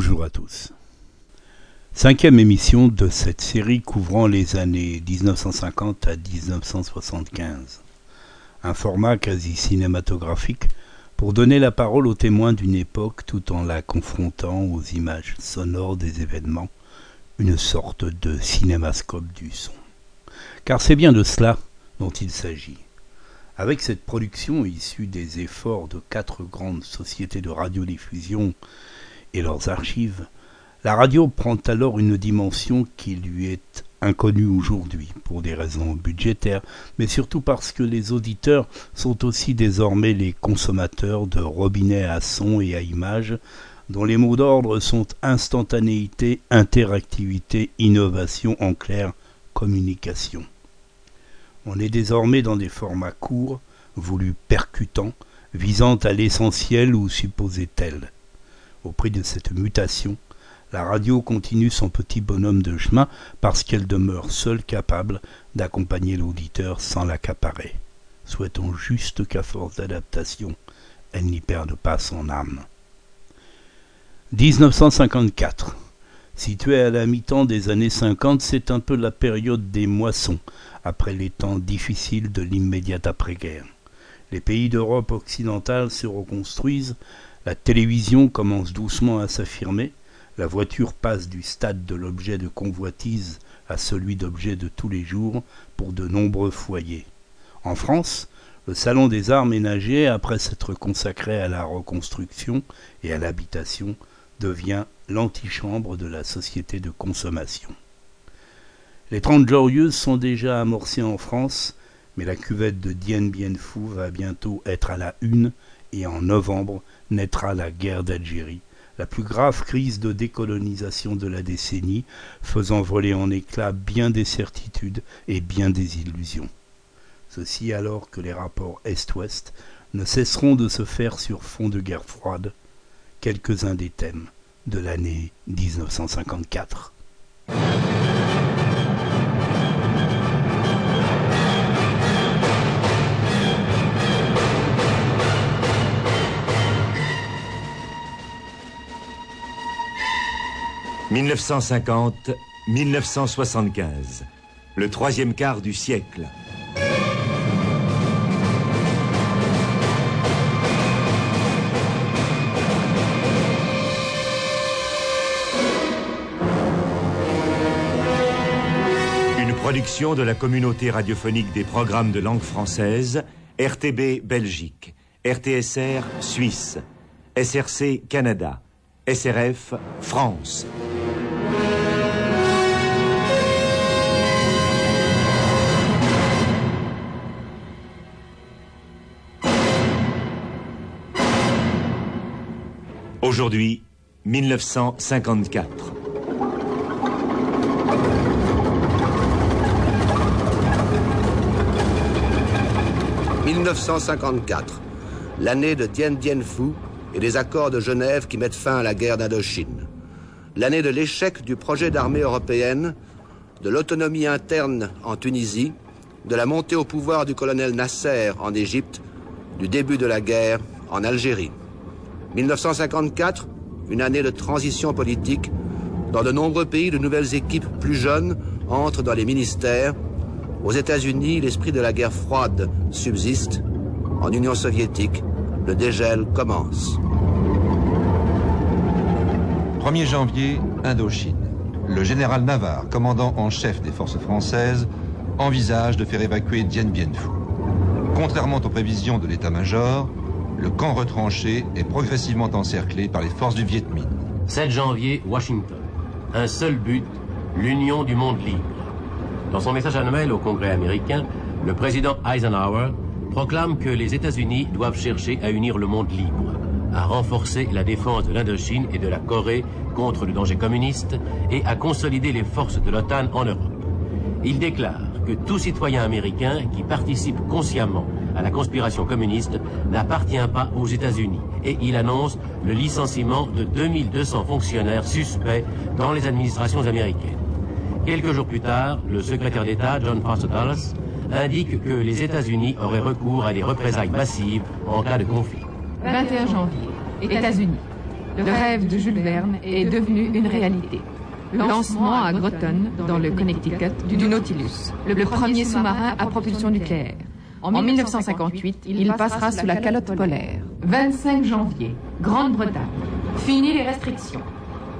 Bonjour à tous. Cinquième émission de cette série couvrant les années 1950 à 1975. Un format quasi cinématographique pour donner la parole aux témoins d'une époque tout en la confrontant aux images sonores des événements, une sorte de cinémascope du son. Car c'est bien de cela dont il s'agit. Avec cette production issue des efforts de quatre grandes sociétés de radiodiffusion et leurs archives, la radio prend alors une dimension qui lui est inconnue aujourd'hui pour des raisons budgétaires, mais surtout parce que les auditeurs sont aussi désormais les consommateurs de robinets à son et à images dont les mots d'ordre sont instantanéité, interactivité, innovation, en clair, communication. On est désormais dans des formats courts, voulus percutants, visant à l'essentiel ou supposé tel. Au prix de cette mutation, la radio continue son petit bonhomme de chemin parce qu'elle demeure seule capable d'accompagner l'auditeur sans l'accaparer. Souhaitons juste qu'à force d'adaptation, elle n'y perde pas son âme. 1954. Situé à la mi-temps des années 50, c'est un peu la période des moissons, après les temps difficiles de l'immédiate après-guerre. Les pays d'Europe occidentale se reconstruisent, la télévision commence doucement à s'affirmer, la voiture passe du stade de l'objet de convoitise à celui d'objet de tous les jours pour de nombreux foyers. En France, le salon des arts ménagers, après s'être consacré à la reconstruction et à l'habitation, devient l'antichambre de la société de consommation. Les Trente Glorieuses sont déjà amorcées en France, mais la cuvette de Dien Bien Phu va bientôt être à la une et en novembre naîtra la guerre d'Algérie, la plus grave crise de décolonisation de la décennie, faisant voler en éclats bien des certitudes et bien des illusions. Ceci alors que les rapports Est-Ouest ne cesseront de se faire sur fond de guerre froide, quelques-uns des thèmes de l'année 1954. 1950-1975, le troisième quart du siècle. Une production de la communauté radiophonique des programmes de langue française, RTB Belgique, RTSR Suisse, SRC Canada, SRF France. Aujourd'hui, 1954. « 1954, l'année de Dien Dien Phu et des accords de Genève qui mettent fin à la guerre d'Indochine. L'année de l'échec du projet d'armée européenne, de l'autonomie interne en Tunisie, de la montée au pouvoir du colonel Nasser en Égypte, du début de la guerre en Algérie. 1954, une année de transition politique. Dans de nombreux pays, de nouvelles équipes plus jeunes entrent dans les ministères. Aux États-Unis, l'esprit de la guerre froide subsiste. En Union soviétique, le dégel commence. 1er janvier, Indochine. Le général Navarre, commandant en chef des forces françaises, envisage de faire évacuer Dien Bien Phu. Contrairement aux prévisions de l'état-major, le camp retranché est progressivement encerclé par les forces du Viet Minh. 7 janvier, Washington. Un seul but, l'union du monde libre. Dans son message annuel au Congrès américain, le président Eisenhower proclame que les États-Unis doivent chercher à unir le monde libre, à renforcer la défense de l'Indochine et de la Corée contre le danger communiste et à consolider les forces de l'OTAN en Europe. Il déclare que tout citoyen américain qui participe consciemment à la conspiration communiste n'appartient pas aux États-Unis et il annonce le licenciement de 2200 fonctionnaires suspects dans les administrations américaines. Quelques jours plus tard, le secrétaire d'État John Foster Dulles indique que les États-Unis auraient recours à des représailles massives en cas de conflit. 21 janvier, États-Unis. le rêve de Jules Verne est devenu une réalité. Lancement à Groton, dans le Connecticut, du Nautilus, le premier sous-marin à propulsion nucléaire. En 1958, il passera sous la calotte polaire. 25 janvier, Grande-Bretagne. Fini les restrictions.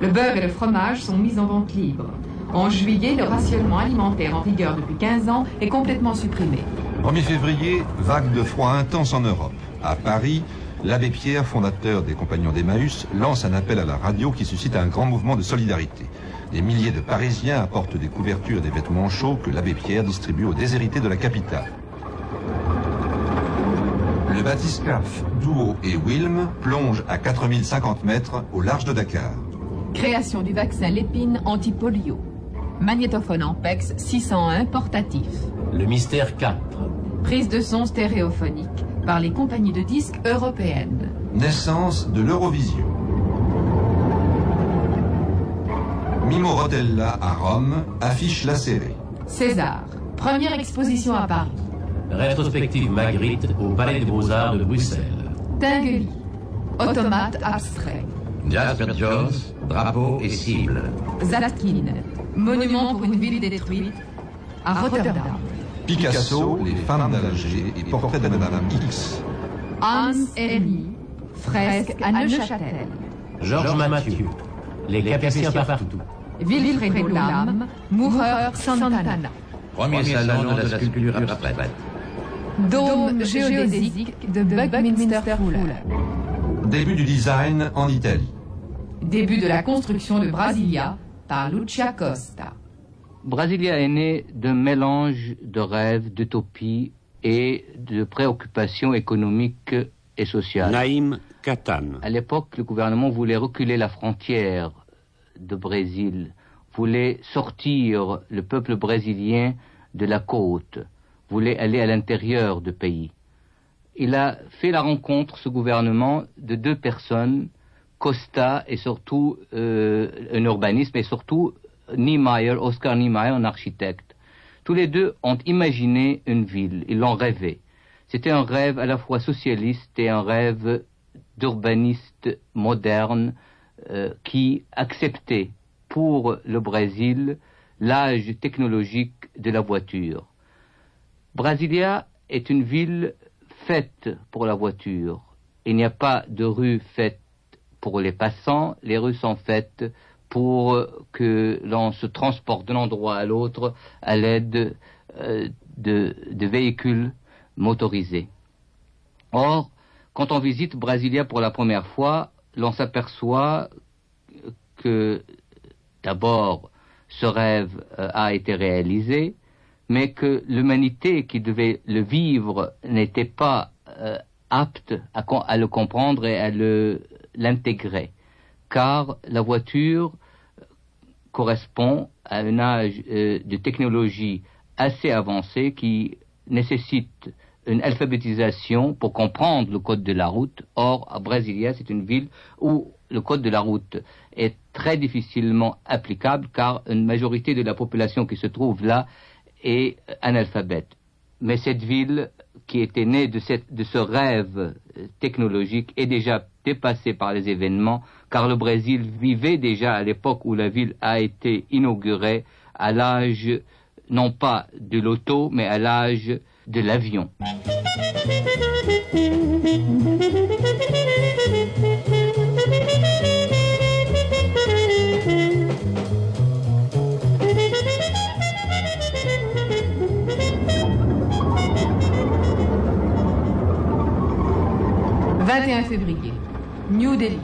Le beurre et le fromage sont mis en vente libre. En juillet, le rationnement alimentaire en vigueur depuis 15 ans est complètement supprimé. 1er février, vague de froid intense en Europe. À Paris, l'abbé Pierre, fondateur des Compagnons d'Emmaüs, lance un appel à la radio qui suscite un grand mouvement de solidarité. Des milliers de Parisiens apportent des couvertures et des vêtements chauds que l'abbé Pierre distribue aux déshérités de la capitale. Le bathyscaphe Duo et Wilm plongent à 4050 mètres au large de Dakar. Création du vaccin Lépine anti-polio. Magnétophone Ampex 601 portatif. Le mystère 4. Prise de son stéréophonique par les compagnies de disques européennes. Naissance de l'Eurovision. Mimo Rotella à Rome affiche la série. César. Première exposition à Paris. Rétrospective Magritte au Palais des Beaux-Arts de Bruxelles. Tinguely. Automate abstrait. Jasper Jones, drapeau et cible. Zatkin. Monument pour une ville détruite. À Rotterdam. Picasso, Les femmes d'Alger et Portrait de Madame X. Hans Hermy. Fresque à Neuchâtel. Georges Mathieu. Les Capétiens partout. Wilfredo Lam. Moureur Santana. Premier salon de la sculpture abstraite. Dôme géodésique de Buckminster Fuller. Début du design en Italie. Début de la construction de Brasilia par Lucia Costa. Brasilia est né d'un mélange de rêves, d'utopies et de préoccupations économiques et sociales. Naïm Katan. À l'époque, le gouvernement voulait reculer la frontière de Brésil, voulait sortir le peuple brésilien de la côte, voulait aller à l'intérieur du pays. Il a fait la rencontre, ce gouvernement, de deux personnes, Costa et surtout euh, un urbaniste, mais surtout Niemeyer, Oscar Niemeyer, un architecte. Tous les deux ont imaginé une ville, ils l'ont rêvé. C'était un rêve à la fois socialiste et un rêve d'urbaniste moderne euh, qui acceptait pour le Brésil l'âge technologique de la voiture. Brasilia est une ville faite pour la voiture. Il n'y a pas de rue faite pour les passants, les rues sont faites pour que l'on se transporte d'un endroit à l'autre à l'aide euh, de, véhicules motorisés. Or, quand on visite Brasilia pour la première fois, l'on s'aperçoit que d'abord ce rêve euh, a été réalisé, mais que l'humanité qui devait le vivre n'était pas euh, apte à, le comprendre et à l'intégrer, car la voiture correspond à un âge euh, de technologie assez avancé qui nécessite une alphabétisation pour comprendre le code de la route. Or, à Brasilia, c'est une ville où le code de la route est très difficilement applicable car une majorité de la population qui se trouve là est analphabète. Mais cette ville qui était née de, de ce rêve technologique est déjà dépassée par les événements car le Brésil vivait déjà à l'époque où la ville a été inaugurée à l'âge non pas de l'auto mais à l'âge de l'avion. « 21 février, New Delhi.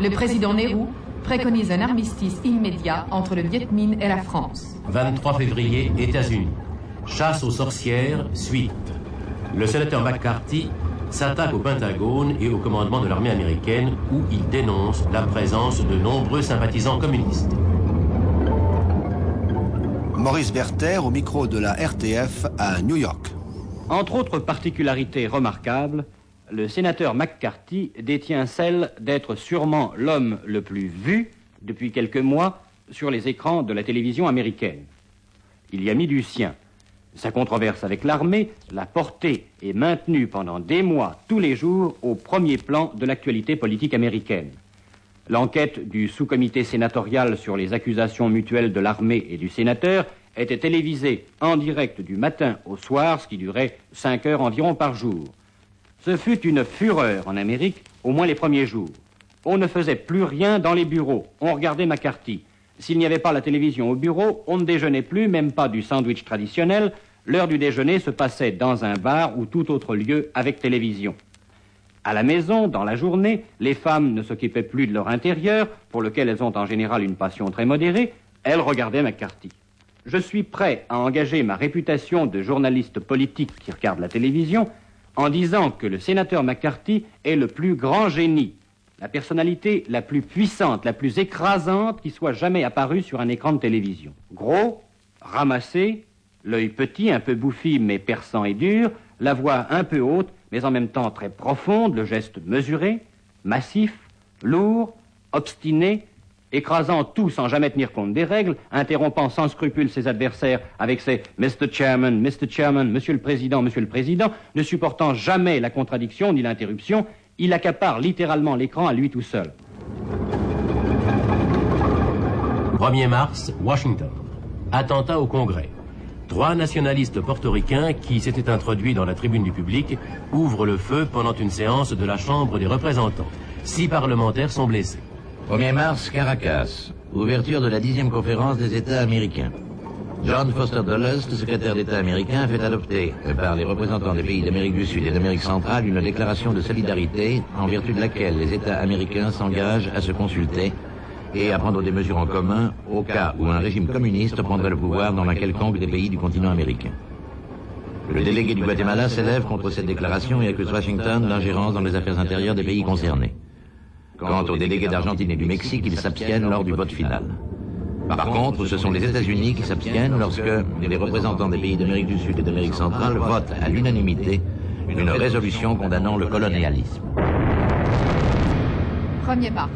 Le président Nehru préconise un armistice immédiat entre le Viet Minh et la France. 23 février, États-Unis. Chasse aux sorcières, suite. Le sénateur McCarthy s'attaque au Pentagone et au commandement de l'armée américaine où il dénonce la présence de nombreux sympathisants communistes. Maurice Berther au micro de la RTF à New York. Entre autres particularités remarquables, le sénateur McCarthy détient celle d'être sûrement l'homme le plus vu depuis quelques mois sur les écrans de la télévision américaine. Il y a mis du sien. Sa controverse avec l'armée l'a porté et maintenu pendant des mois, tous les jours, au premier plan de l'actualité politique américaine. L'enquête du sous-comité sénatorial sur les accusations mutuelles de l'armée et du sénateur était télévisée en direct du matin au soir, ce qui durait cinq heures environ par jour. Ce fut une fureur en Amérique, au moins les premiers jours. On ne faisait plus rien dans les bureaux, on regardait McCarthy. S'il n'y avait pas la télévision au bureau, on ne déjeunait plus, même pas du sandwich traditionnel. L'heure du déjeuner se passait dans un bar ou tout autre lieu avec télévision. À la maison, dans la journée, les femmes ne s'occupaient plus de leur intérieur, pour lequel elles ont en général une passion très modérée, elles regardaient McCarthy. Je suis prêt à engager ma réputation de journaliste politique qui regarde la télévision en disant que le sénateur McCarthy est le plus grand génie, la personnalité la plus puissante, la plus écrasante qui soit jamais apparue sur un écran de télévision. Gros, ramassé, l'œil petit, un peu bouffi mais perçant et dur, la voix un peu haute mais en même temps très profonde, le geste mesuré, massif, lourd, obstiné, écrasant tout sans jamais tenir compte des règles, interrompant sans scrupule ses adversaires avec ses Mr. Chairman, Mr. Chairman, Monsieur le Président, Monsieur le Président, ne supportant jamais la contradiction ni l'interruption, il accapare littéralement l'écran à lui tout seul. 1er mars, Washington. Attentat au Congrès. Trois nationalistes portoricains qui s'étaient introduits dans la tribune du public ouvrent le feu pendant une séance de la Chambre des représentants. Six parlementaires sont blessés. 1er mars, Caracas. Ouverture de la dixième conférence des États américains. John Foster Dulles, secrétaire d'État américain, fait adopter par les représentants des pays d'Amérique du Sud et d'Amérique centrale une déclaration de solidarité en vertu de laquelle les États américains s'engagent à se consulter et à prendre des mesures en commun au cas où un régime communiste prendrait le pouvoir dans un quelconque des pays du continent américain. Le délégué du Guatemala s'élève contre cette déclaration et accuse Washington d'ingérence dans les affaires intérieures des pays concernés. Quant aux délégués d'Argentine et du Mexique, ils s'abstiennent lors du vote final. Par contre, ce sont les États-Unis qui s'abstiennent lorsque les représentants des pays d'Amérique du Sud et d'Amérique centrale votent à l'unanimité une résolution condamnant le colonialisme. 1er mars.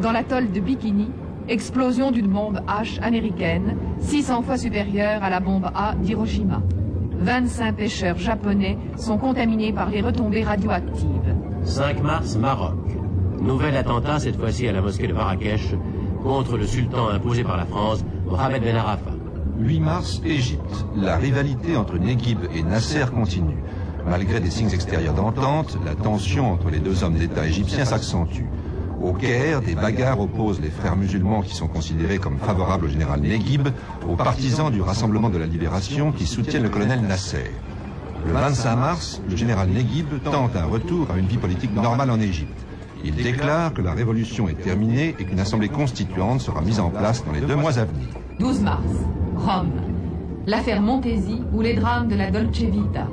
Dans l'atoll de Bikini, explosion d'une bombe H américaine, 600 fois supérieure à la bombe A d'Hiroshima. 25 pêcheurs japonais sont contaminés par les retombées radioactives. 5 mars, Maroc. Nouvel attentat, cette fois-ci à la mosquée de Marrakech, contre le sultan imposé par la France, Mohamed Ben Arafat. 8 mars, Égypte. La rivalité entre Neguib et Nasser continue. Malgré des signes extérieurs d'entente, la tension entre les deux hommes d'État égyptiens s'accentue. Au Caire, des bagarres opposent les frères musulmans qui sont considérés comme favorables au général Neguib aux partisans du Rassemblement de la Libération qui soutiennent le colonel Nasser. Le 25 mars, le général Neguib tente un retour à une vie politique normale en Égypte. Il déclare que la révolution est terminée et qu'une assemblée constituante sera mise en place dans les deux mois à venir. 12 mars, Rome. L'affaire Montesi ou les drames de la Dolce Vita.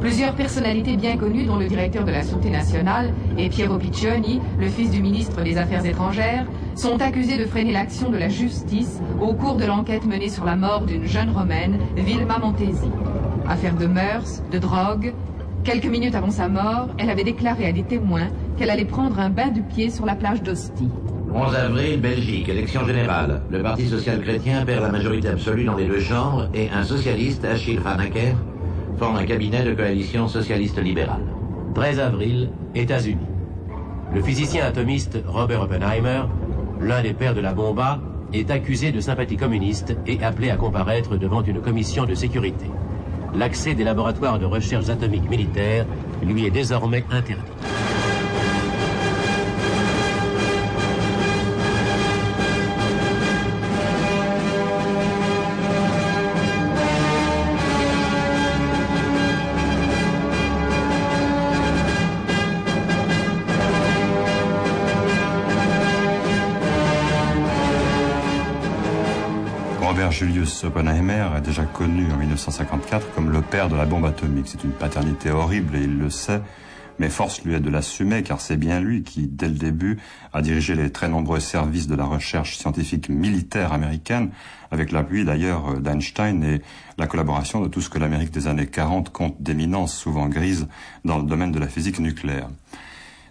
Plusieurs personnalités bien connues, dont le directeur de la Sûreté nationale et Piero Piccioni, le fils du ministre des Affaires étrangères, sont accusés de freiner l'action de la justice au cours de l'enquête menée sur la mort d'une jeune romaine, Vilma Montesi. Affaire de mœurs, de drogue. Quelques minutes avant sa mort, elle avait déclaré à des témoins qu'elle allait prendre un bain du pied sur la plage d'Ostie. 11 avril, Belgique, élection générale. Le Parti social-chrétien perd la majorité absolue dans les deux chambres et un socialiste, Achille Hanaker, forme un cabinet de coalition socialiste-libérale. 13 avril, États-Unis. Le physicien atomiste Robert Oppenheimer, l'un des pères de la bomba, est accusé de sympathie communiste et appelé à comparaître devant une commission de sécurité. L'accès des laboratoires de recherche atomiques militaires lui est désormais interdit. Julius Oppenheimer est déjà connu en 1954 comme le père de la bombe atomique. C'est une paternité horrible et il le sait, mais force lui est de l'assumer car c'est bien lui qui, dès le début, a dirigé les très nombreux services de la recherche scientifique militaire américaine, avec l'appui d'ailleurs d'Einstein et la collaboration de tout ce que l'Amérique des années 40 compte d'éminence souvent grise dans le domaine de la physique nucléaire.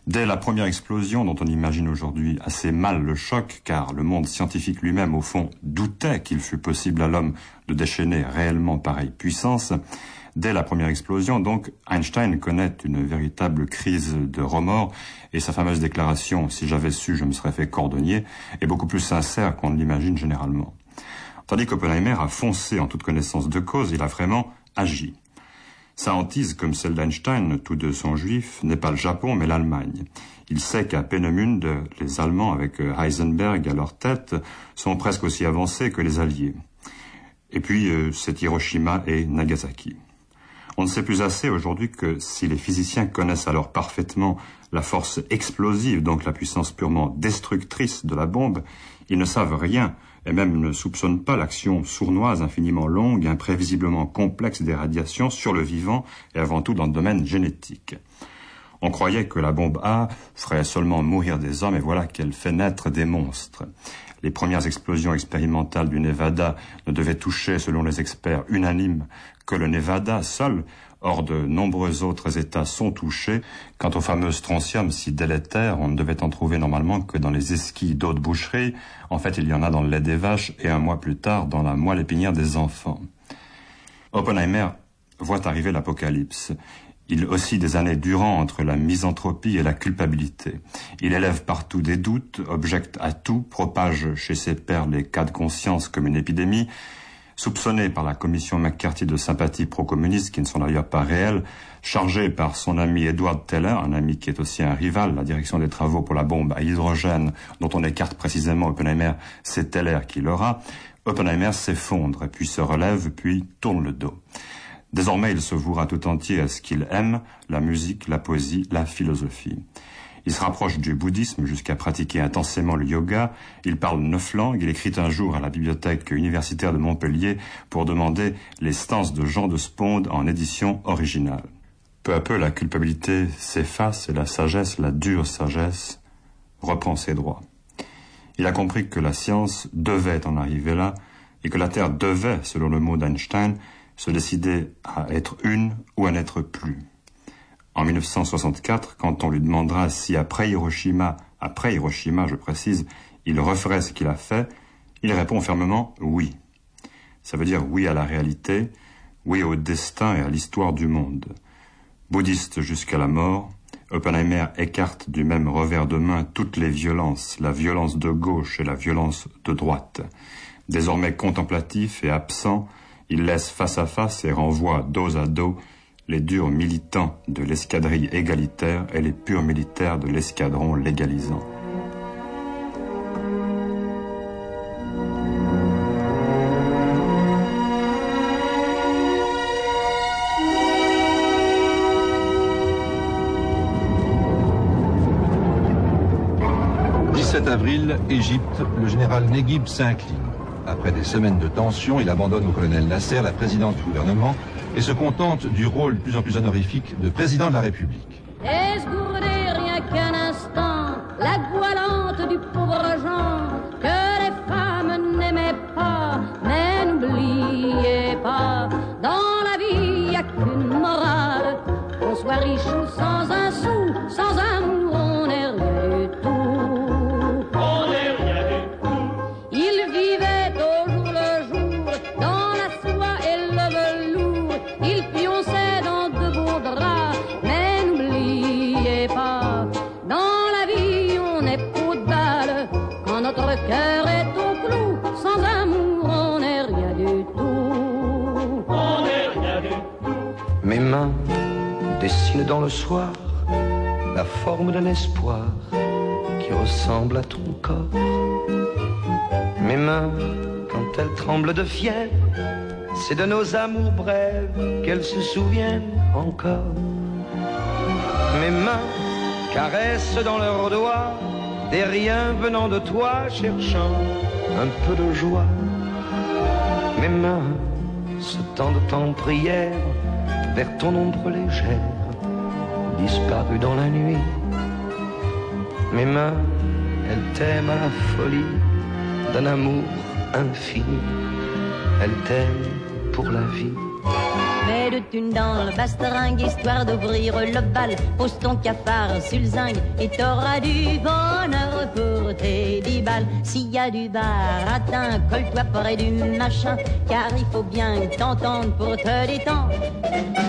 Dès la première explosion, dont on imagine aujourd'hui assez mal le choc, car le monde scientifique lui-même, au fond, doutait qu'il fût possible à l'homme de déchaîner réellement pareille puissance, Dès la première explosion, donc, Einstein connaît une véritable crise de remords et sa fameuse déclaration ⁇ Si j'avais su, je me serais fait cordonnier ⁇ est beaucoup plus sincère qu'on ne l'imagine généralement. Tandis qu'Oppenheimer a foncé en toute connaissance de cause, il a vraiment agi. Sa hantise, comme celle d'Einstein, tous deux sont juifs, n'est pas le Japon, mais l'Allemagne. Il sait qu'à Peenemünde, les Allemands, avec Heisenberg à leur tête, sont presque aussi avancés que les Alliés. Et puis, euh, c'est Hiroshima et Nagasaki. On ne sait plus assez aujourd'hui que si les physiciens connaissent alors parfaitement la force explosive, donc la puissance purement destructrice de la bombe, ils ne savent rien et même ne soupçonnent pas l'action sournoise infiniment longue, imprévisiblement complexe des radiations sur le vivant et avant tout dans le domaine génétique. On croyait que la bombe A ferait seulement mourir des hommes et voilà qu'elle fait naître des monstres. Les premières explosions expérimentales du Nevada ne devaient toucher, selon les experts unanimes, que le Nevada seul, Or, de nombreux autres États sont touchés. Quant au fameux strontium si délétère, on ne devait en trouver normalement que dans les esquilles d'eau de boucherie. En fait, il y en a dans le lait des vaches et un mois plus tard dans la moelle épinière des enfants. Oppenheimer voit arriver l'apocalypse. Il oscille des années durant entre la misanthropie et la culpabilité. Il élève partout des doutes, objecte à tout, propage chez ses pairs les cas de conscience comme une épidémie, soupçonné par la commission McCarthy de sympathie pro-communiste, qui ne sont d'ailleurs pas réelles, chargé par son ami Edward Teller, un ami qui est aussi un rival, la direction des travaux pour la bombe à hydrogène, dont on écarte précisément Oppenheimer, c'est Teller qui l'aura, Oppenheimer s'effondre, puis se relève, puis tourne le dos. Désormais, il se vouera tout entier à ce qu'il aime, la musique, la poésie, la philosophie. Il se rapproche du bouddhisme jusqu'à pratiquer intensément le yoga. Il parle neuf langues. Il écrit un jour à la bibliothèque universitaire de Montpellier pour demander les stances de Jean de Sponde en édition originale. Peu à peu, la culpabilité s'efface et la sagesse, la dure sagesse, reprend ses droits. Il a compris que la science devait en arriver là et que la Terre devait, selon le mot d'Einstein, se décider à être une ou à n'être plus en 1964, quand on lui demandera si après Hiroshima, après Hiroshima, je précise, il referait ce qu'il a fait, il répond fermement oui. Ça veut dire oui à la réalité, oui au destin et à l'histoire du monde. Bouddhiste jusqu'à la mort, Oppenheimer écarte du même revers de main toutes les violences, la violence de gauche et la violence de droite. Désormais contemplatif et absent, il laisse face à face et renvoie dos à dos les durs militants de l'escadrille égalitaire et les purs militaires de l'escadron légalisant. « 17 avril, Égypte, le général Neguib s'incline. Après des semaines de tension, il abandonne au colonel Nasser la présidence du gouvernement et se contente du rôle de plus en plus honorifique de président de la République. Dessinent dans le soir la forme d'un espoir qui ressemble à ton corps. Mes mains, quand elles tremblent de fièvre, c'est de nos amours brèves qu'elles se souviennent encore. Mes mains caressent dans leurs doigts des riens venant de toi, cherchant un peu de joie. Mes mains se tendent en prière vers ton ombre légère, disparue dans la nuit. Mes mains, elles t'aiment à la folie d'un amour infini. Elles t'aiment pour la vie. De thunes dans le basteringue, histoire d'ouvrir le bal. Pose ton cafard zinc et t'auras du bonheur pour tes dix balles. S'il y a du baratin, colle-toi près du machin, car il faut bien t'entendre pour te détendre.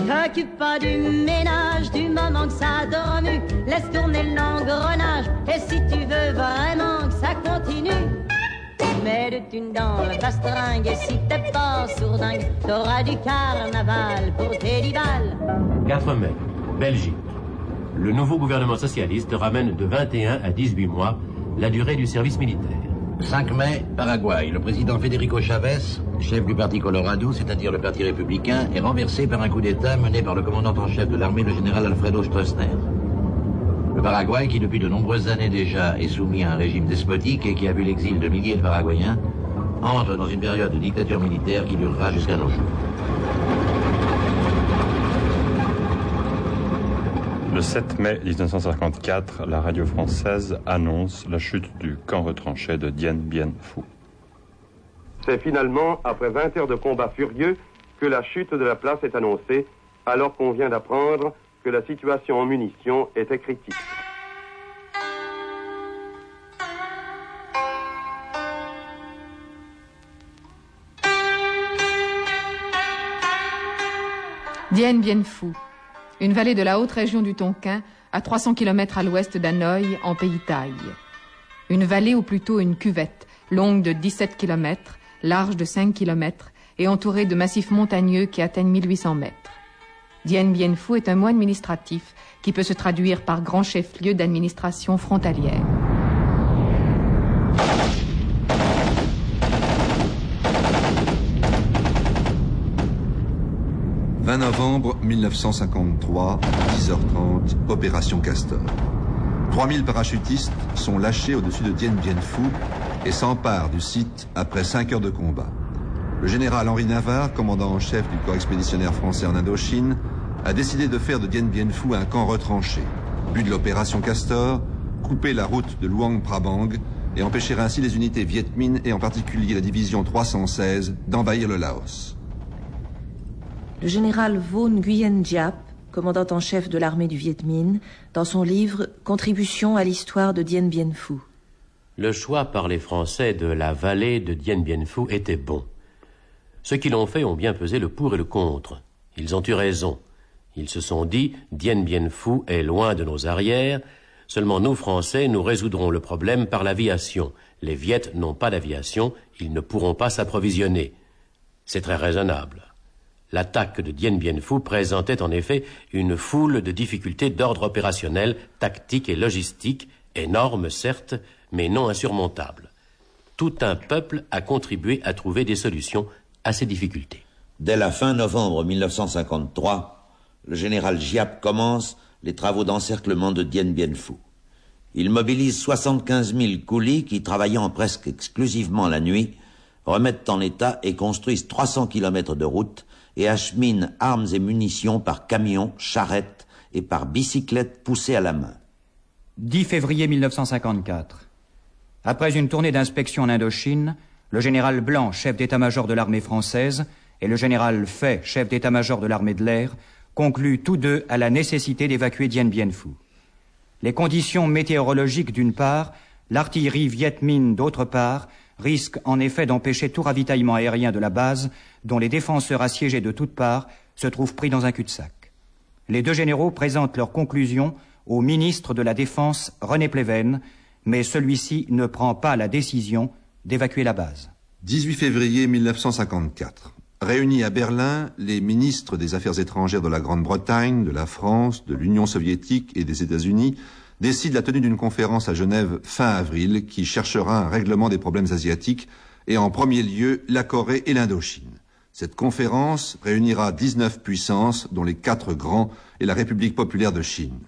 T'occupe pas du ménage du moment que ça remue. Laisse tourner l'engrenage. Et si tu veux vraiment que ça continue, mets de thunes dans le bastringue. Et si t'es pas sourdingue, t'auras du carnaval pour tes dix balles. 4 mai, Belgique. Le nouveau gouvernement socialiste ramène de 21 à 18 mois la durée du service militaire. 5 mai, Paraguay. Le président Federico Chavez, chef du parti Colorado, c'est-à-dire le parti républicain, est renversé par un coup d'État mené par le commandant en chef de l'armée, le général Alfredo Stroessner. Le Paraguay, qui depuis de nombreuses années déjà est soumis à un régime despotique et qui a vu l'exil de milliers de Paraguayens, entre dans une période de dictature militaire qui durera jusqu'à nos jours. Le 7 mai 1954, la radio française annonce la chute du camp retranché de Dien Bien Phu. C'est finalement, après 20 heures de combats furieux, que la chute de la place est annoncée, alors qu'on vient d'apprendre que la situation en munitions était critique. Dien Bien Phu, une vallée de la haute région du Tonkin, à 300 km à l'ouest d'Hanoï, en pays Thaï. Une vallée ou plutôt une cuvette, longue de 17 km, large de 5 km et entourée de massifs montagneux qui atteignent 1800 mètres. Dien Bien Phu est un mot administratif qui peut se traduire par grand chef-lieu d'administration frontalière. 20 novembre 1953, 10h30, opération Castor. 3000 parachutistes sont lâchés au-dessus de Dien Bien Phu et s'emparent du site après 5 heures de combat. Le général Henri Navarre, commandant en chef du corps expéditionnaire français en Indochine, a décidé de faire de Dien Bien Phu un camp retranché. But de l'opération Castor, couper la route de Luang Prabang et empêcher ainsi les unités Viet Minh et en particulier la division 316 d'envahir le Laos. Le général Vaughan Nguyen Diap, commandant en chef de l'armée du Viet Minh, dans son livre Contribution à l'histoire de Dien Bien Phu. Le choix par les Français de la vallée de Dien Bien Phu était bon. Ceux qui l'ont fait ont bien pesé le pour et le contre. Ils ont eu raison. Ils se sont dit Dien Bien Phu est loin de nos arrières. Seulement nous, Français, nous résoudrons le problème par l'aviation. Les Viettes n'ont pas d'aviation, ils ne pourront pas s'approvisionner. C'est très raisonnable. L'attaque de Dien Bien Phu présentait en effet une foule de difficultés d'ordre opérationnel, tactique et logistique, énormes certes, mais non insurmontables. Tout un peuple a contribué à trouver des solutions à ces difficultés. Dès la fin novembre 1953, le général Giap commence les travaux d'encerclement de Dien Bien Phu. Il mobilise 75 000 coulis qui, travaillant presque exclusivement la nuit, remettent en état et construisent 300 kilomètres de route et acheminent armes et munitions par camions, charrettes et par bicyclettes poussées à la main. 10 février 1954. Après une tournée d'inspection en Indochine, le général Blanc, chef d'état-major de l'armée française, et le général Fay, chef d'état-major de l'armée de l'air, concluent tous deux à la nécessité d'évacuer Dien Bien Phu. Les conditions météorologiques d'une part, l'artillerie Viet Minh d'autre part, risquent en effet d'empêcher tout ravitaillement aérien de la base, dont les défenseurs assiégés de toutes parts se trouvent pris dans un cul-de-sac. Les deux généraux présentent leurs conclusions au ministre de la Défense, René Pleven, mais celui-ci ne prend pas la décision d'évacuer la base. 18 février 1954. Réunis à Berlin, les ministres des Affaires étrangères de la Grande-Bretagne, de la France, de l'Union soviétique et des États-Unis décident la tenue d'une conférence à Genève fin avril qui cherchera un règlement des problèmes asiatiques et en premier lieu la Corée et l'Indochine. Cette conférence réunira 19 puissances, dont les quatre grands et la République populaire de Chine.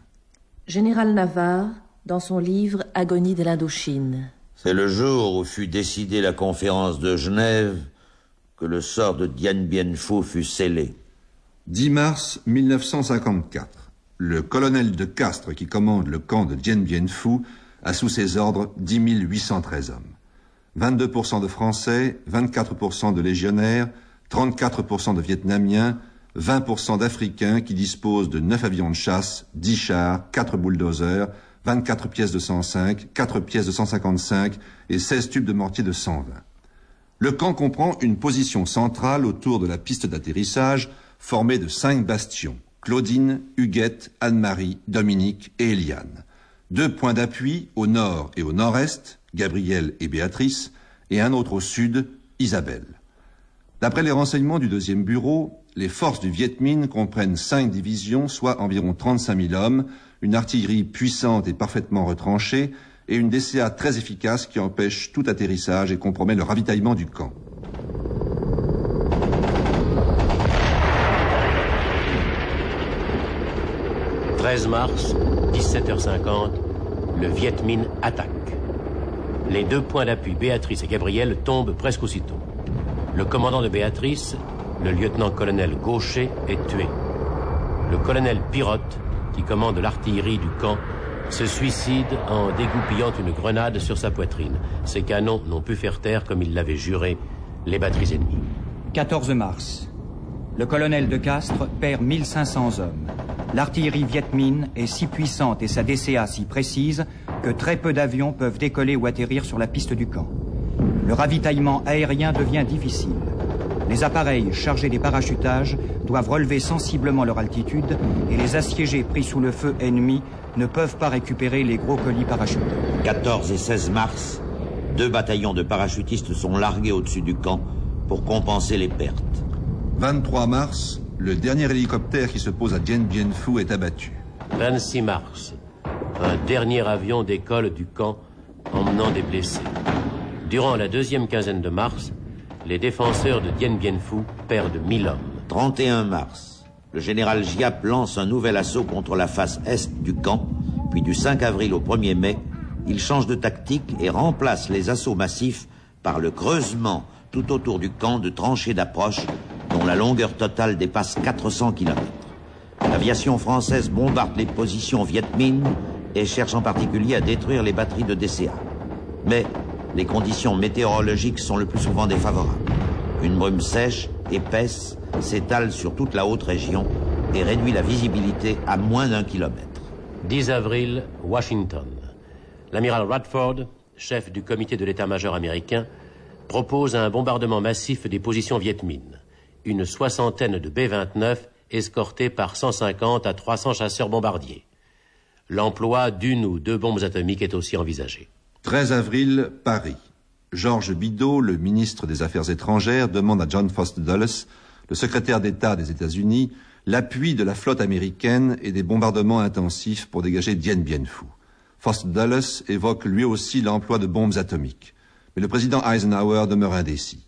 Général Navarre, dans son livre Agonie de l'Indochine. C'est le jour où fut décidée la conférence de Genève que le sort de Dien Bien Phu fut scellé. 10 mars 1954. Le colonel de Castres qui commande le camp de Dien Bien Phu a sous ses ordres 10 813 hommes. 22% de Français, 24% de légionnaires, 34% de Vietnamiens, 20% d'Africains qui disposent de 9 avions de chasse, 10 chars, 4 bulldozers, 24 pièces de 105, 4 pièces de 155 et 16 tubes de mortier de 120. Le camp comprend une position centrale autour de la piste d'atterrissage formée de cinq bastions. Claudine, Huguette, Anne-Marie, Dominique et Eliane. Deux points d'appui au nord et au nord-est, Gabriel et Béatrice, et un autre au sud, Isabelle. D'après les renseignements du deuxième bureau, les forces du Viet Minh comprennent cinq divisions, soit environ 35 000 hommes, une artillerie puissante et parfaitement retranchée, et une DCA très efficace qui empêche tout atterrissage et compromet le ravitaillement du camp. 13 mars, 17h50, le Viet Minh attaque. Les deux points d'appui, Béatrice et Gabriel, tombent presque aussitôt. Le commandant de Béatrice, le lieutenant-colonel Gaucher, est tué. Le colonel Pirotte, qui commande l'artillerie du camp, se suicide en dégoupillant une grenade sur sa poitrine. Ses canons n'ont pu faire taire, comme il l'avait juré, les batteries ennemies. 14 mars. Le colonel de Castres perd 1500 hommes. L'artillerie Viet Minh est si puissante et sa DCA si précise que très peu d'avions peuvent décoller ou atterrir sur la piste du camp. Le ravitaillement aérien devient difficile. Les appareils chargés des parachutages doivent relever sensiblement leur altitude et les assiégés pris sous le feu ennemi ne peuvent pas récupérer les gros colis parachutés. 14 et 16 mars, deux bataillons de parachutistes sont largués au-dessus du camp pour compenser les pertes. 23 mars, le dernier hélicoptère qui se pose à Dien Bien Phu est abattu. 26 mars, un dernier avion décolle du camp emmenant des blessés. Durant la deuxième quinzaine de mars, les défenseurs de Dien Bien Phu perdent 1000 hommes. 31 mars, le général Giap lance un nouvel assaut contre la face est du camp, puis du 5 avril au 1er mai, il change de tactique et remplace les assauts massifs par le creusement tout autour du camp de tranchées d'approche dont la longueur totale dépasse 400 km. L'aviation française bombarde les positions Viet Minh et cherche en particulier à détruire les batteries de DCA. Mais les conditions météorologiques sont le plus souvent défavorables. Une brume sèche, épaisse, s'étale sur toute la haute région et réduit la visibilité à moins d'un kilomètre. 10 avril, Washington. L'amiral Radford, chef du comité de l'état-major américain, propose un bombardement massif des positions Viet Minh une soixantaine de B-29 escortés par 150 à 300 chasseurs bombardiers. L'emploi d'une ou deux bombes atomiques est aussi envisagé. 13 avril, Paris. Georges Bidault, le ministre des Affaires étrangères, demande à John Foster Dulles, le secrétaire d'État des États-Unis, l'appui de la flotte américaine et des bombardements intensifs pour dégager Dien Bien Phu. Foster Dulles évoque lui aussi l'emploi de bombes atomiques. Mais le président Eisenhower demeure indécis.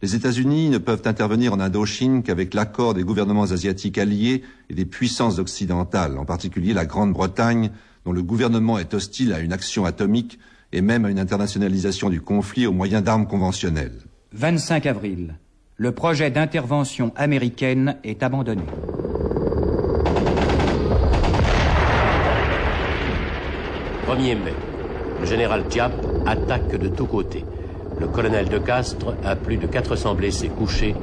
Les États-Unis ne peuvent intervenir en Indochine qu'avec l'accord des gouvernements asiatiques alliés et des puissances occidentales, en particulier la Grande-Bretagne, dont le gouvernement est hostile à une action atomique et même à une internationalisation du conflit au moyen d'armes conventionnelles. 25 avril. Le projet d'intervention américaine est abandonné. « 1er mai. Le général Diap attaque de tous côtés. Le colonel de Castres a plus de 400 blessés couchés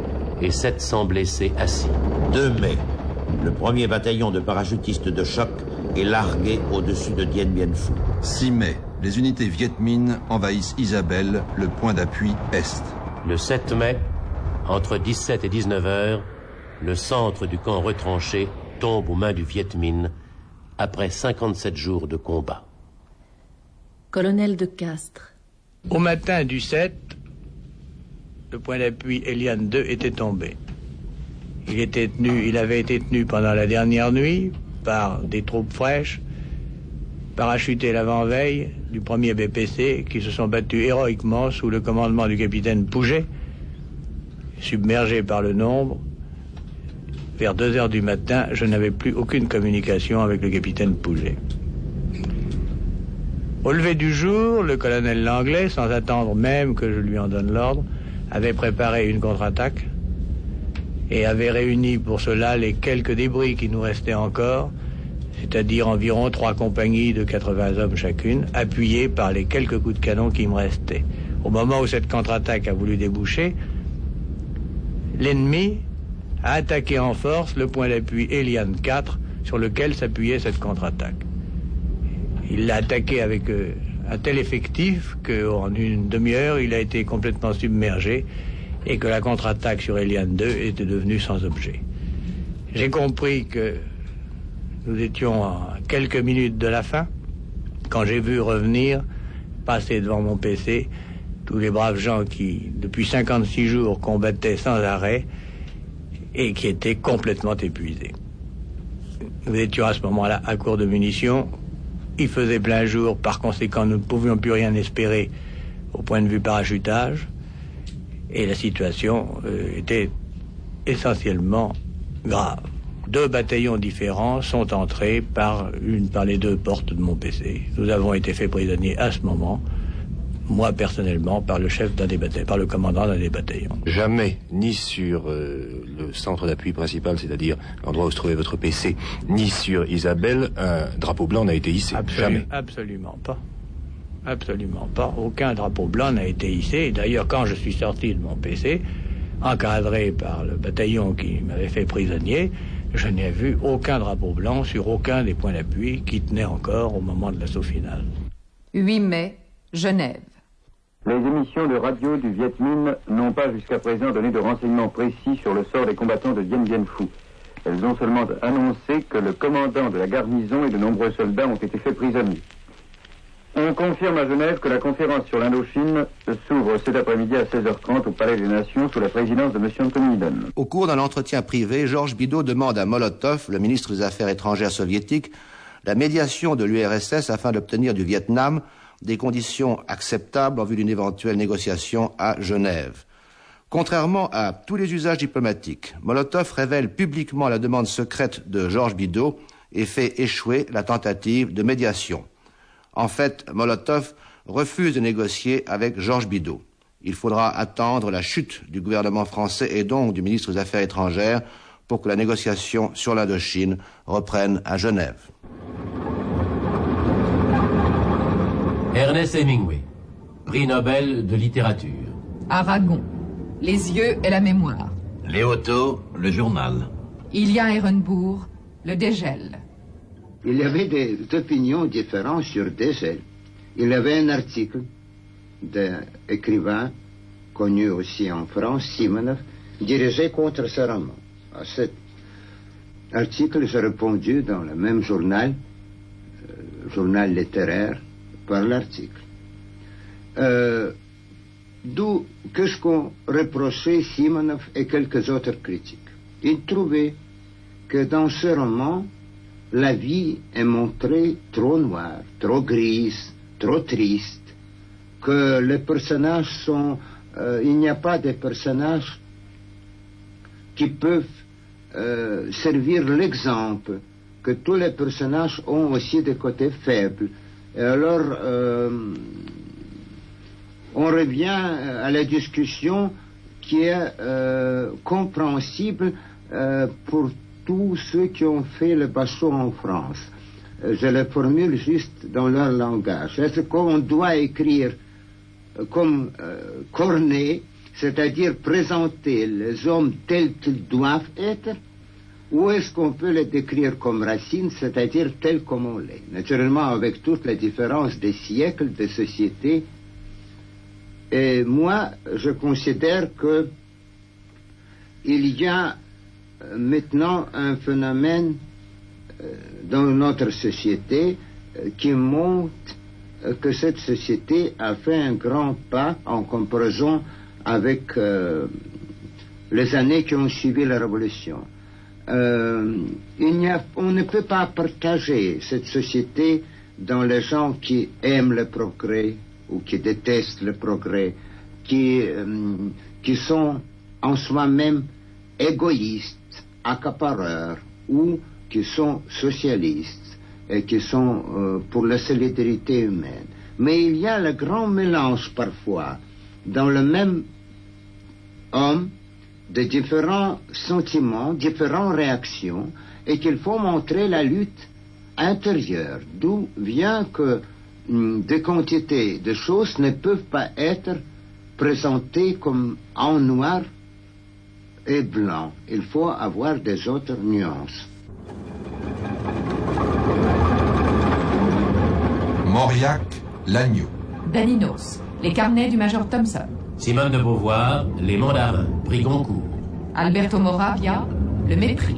et 700 blessés assis. 2 mai, le premier bataillon de parachutistes de choc est largué au-dessus de Dien Bien Phu. 6 mai, les unités Viet Minh envahissent Isabelle, le point d'appui Est. Le 7 mai, entre 17 et 19 heures, le centre du camp retranché tombe aux mains du Viet Minh après 57 jours de combat. Colonel de Castres. Au matin du 7, le point d'appui Eliane 2 était tombé. Il, était tenu, il avait été tenu pendant la dernière nuit par des troupes fraîches, parachuté l'avant-veille du premier BPC qui se sont battus héroïquement sous le commandement du capitaine Pouget, submergé par le nombre. Vers 2 heures du matin, je n'avais plus aucune communication avec le capitaine Pouget. Au lever du jour, le colonel Langlais, sans attendre même que je lui en donne l'ordre, avait préparé une contre-attaque et avait réuni pour cela les quelques débris qui nous restaient encore, c'est-à-dire environ trois compagnies de 80 hommes chacune, appuyées par les quelques coups de canon qui me restaient. Au moment où cette contre-attaque a voulu déboucher, l'ennemi a attaqué en force le point d'appui Eliane 4 sur lequel s'appuyait cette contre-attaque. Il l'a attaqué avec euh, un tel effectif qu'en une demi-heure, il a été complètement submergé et que la contre-attaque sur Eliane 2 était devenue sans objet. J'ai compris que nous étions à quelques minutes de la fin quand j'ai vu revenir, passer devant mon PC, tous les braves gens qui, depuis 56 jours, combattaient sans arrêt et qui étaient complètement épuisés. Nous étions à ce moment-là à court de munitions. Il faisait plein jour, par conséquent, nous ne pouvions plus rien espérer au point de vue parachutage. Et la situation euh, était essentiellement grave. Deux bataillons différents sont entrés par une par les deux portes de mon PC. Nous avons été faits prisonniers à ce moment, moi personnellement, par le chef d'un des bataillons, par le commandant d'un des bataillons. Jamais, ni sur euh, le centre d'appui principal, c'est-à-dire l'endroit où se trouvait votre PC, ni sur Isabelle, un drapeau blanc n'a été hissé. Jamais. Absolument pas. Absolument pas. Aucun drapeau blanc n'a été hissé. Et D'ailleurs, quand je suis sorti de mon PC, encadré par le bataillon qui m'avait fait prisonnier, je n'ai vu aucun drapeau blanc sur aucun des points d'appui qui tenaient encore au moment de l'assaut final. 8 mai, Genève. Les émissions de radio du Viet Minh n'ont pas jusqu'à présent donné de renseignements précis sur le sort des combattants de Dien Bien Phu. Elles ont seulement annoncé que le commandant de la garnison et de nombreux soldats ont été faits prisonniers. On confirme à Genève que la conférence sur l'Indochine s'ouvre cet après-midi à 16h30 au Palais des Nations sous la présidence de M. Anthony. Au cours d'un entretien privé, Georges Bidault demande à Molotov, le ministre des Affaires étrangères soviétique, la médiation de l'URSS afin d'obtenir du Vietnam des conditions acceptables en vue d'une éventuelle négociation à Genève. Contrairement à tous les usages diplomatiques, Molotov révèle publiquement la demande secrète de Georges Bidault et fait échouer la tentative de médiation. En fait, Molotov refuse de négocier avec Georges Bidault. Il faudra attendre la chute du gouvernement français et donc du ministre des Affaires étrangères pour que la négociation sur l'Indochine reprenne à Genève. Ernest Hemingway, prix Nobel de littérature. Aragon. Les yeux et la mémoire. Léoto, le journal. Ilya Ehrenbourg, le dégel. Il y avait des opinions différentes sur Dégel. Il y avait un article d'un écrivain connu aussi en France, Simonov, dirigé contre ce roman. À cet article, j'ai répondu dans le même journal, euh, journal littéraire, par l'article. Euh, D'où que ce qu'on reprochait Simonov et quelques autres critiques? Ils trouvaient que dans ce roman, la vie est montrée trop noire, trop grise, trop triste, que les personnages sont... euh, il n'y a pas de personnages qui peuvent euh, servir l'exemple, que tous les personnages ont aussi des côtés faibles. Et alors, euh, on revient à la discussion qui est compréhensible pour tous ceux qui ont fait le bachot en France. Euh, Je le formule juste dans leur langage. Est-ce qu'on doit écrire euh, comme euh, c'est-à-dire présenter les hommes tels qu'ils doivent être, ou est-ce qu'on peut les décrire comme Racine, c'est-à-dire tels comme on l'est? Naturellement, avec toutes les différences des siècles, des sociétés. Et moi, je considère que il y a maintenant un phénomène euh, dans notre société euh, qui montre euh, que cette société a fait un grand pas en comparaison avec les années qui ont suivi la Révolution. Il a- on ne peut pas partager cette société dans les gens qui aiment le progrès ou qui détestent le progrès, qui, qui sont en soi-même égoïstes, accapareurs ou qui sont socialistes et qui sont euh, pour la solidarité humaine. Mais il y a le grand mélange parfois dans le même homme de différents sentiments, différentes réactions, et qu'il faut montrer la lutte intérieure, d'où vient que hum, des quantités de choses ne peuvent pas être présentées comme en noir et blanc. Il faut avoir des autres nuances. Mauriac, l'agneau. Daninos, les carnets du major Thompson. Simone de Beauvoir, Les Mandarins, prix Goncourt. Alberto Moravia, Le mépris.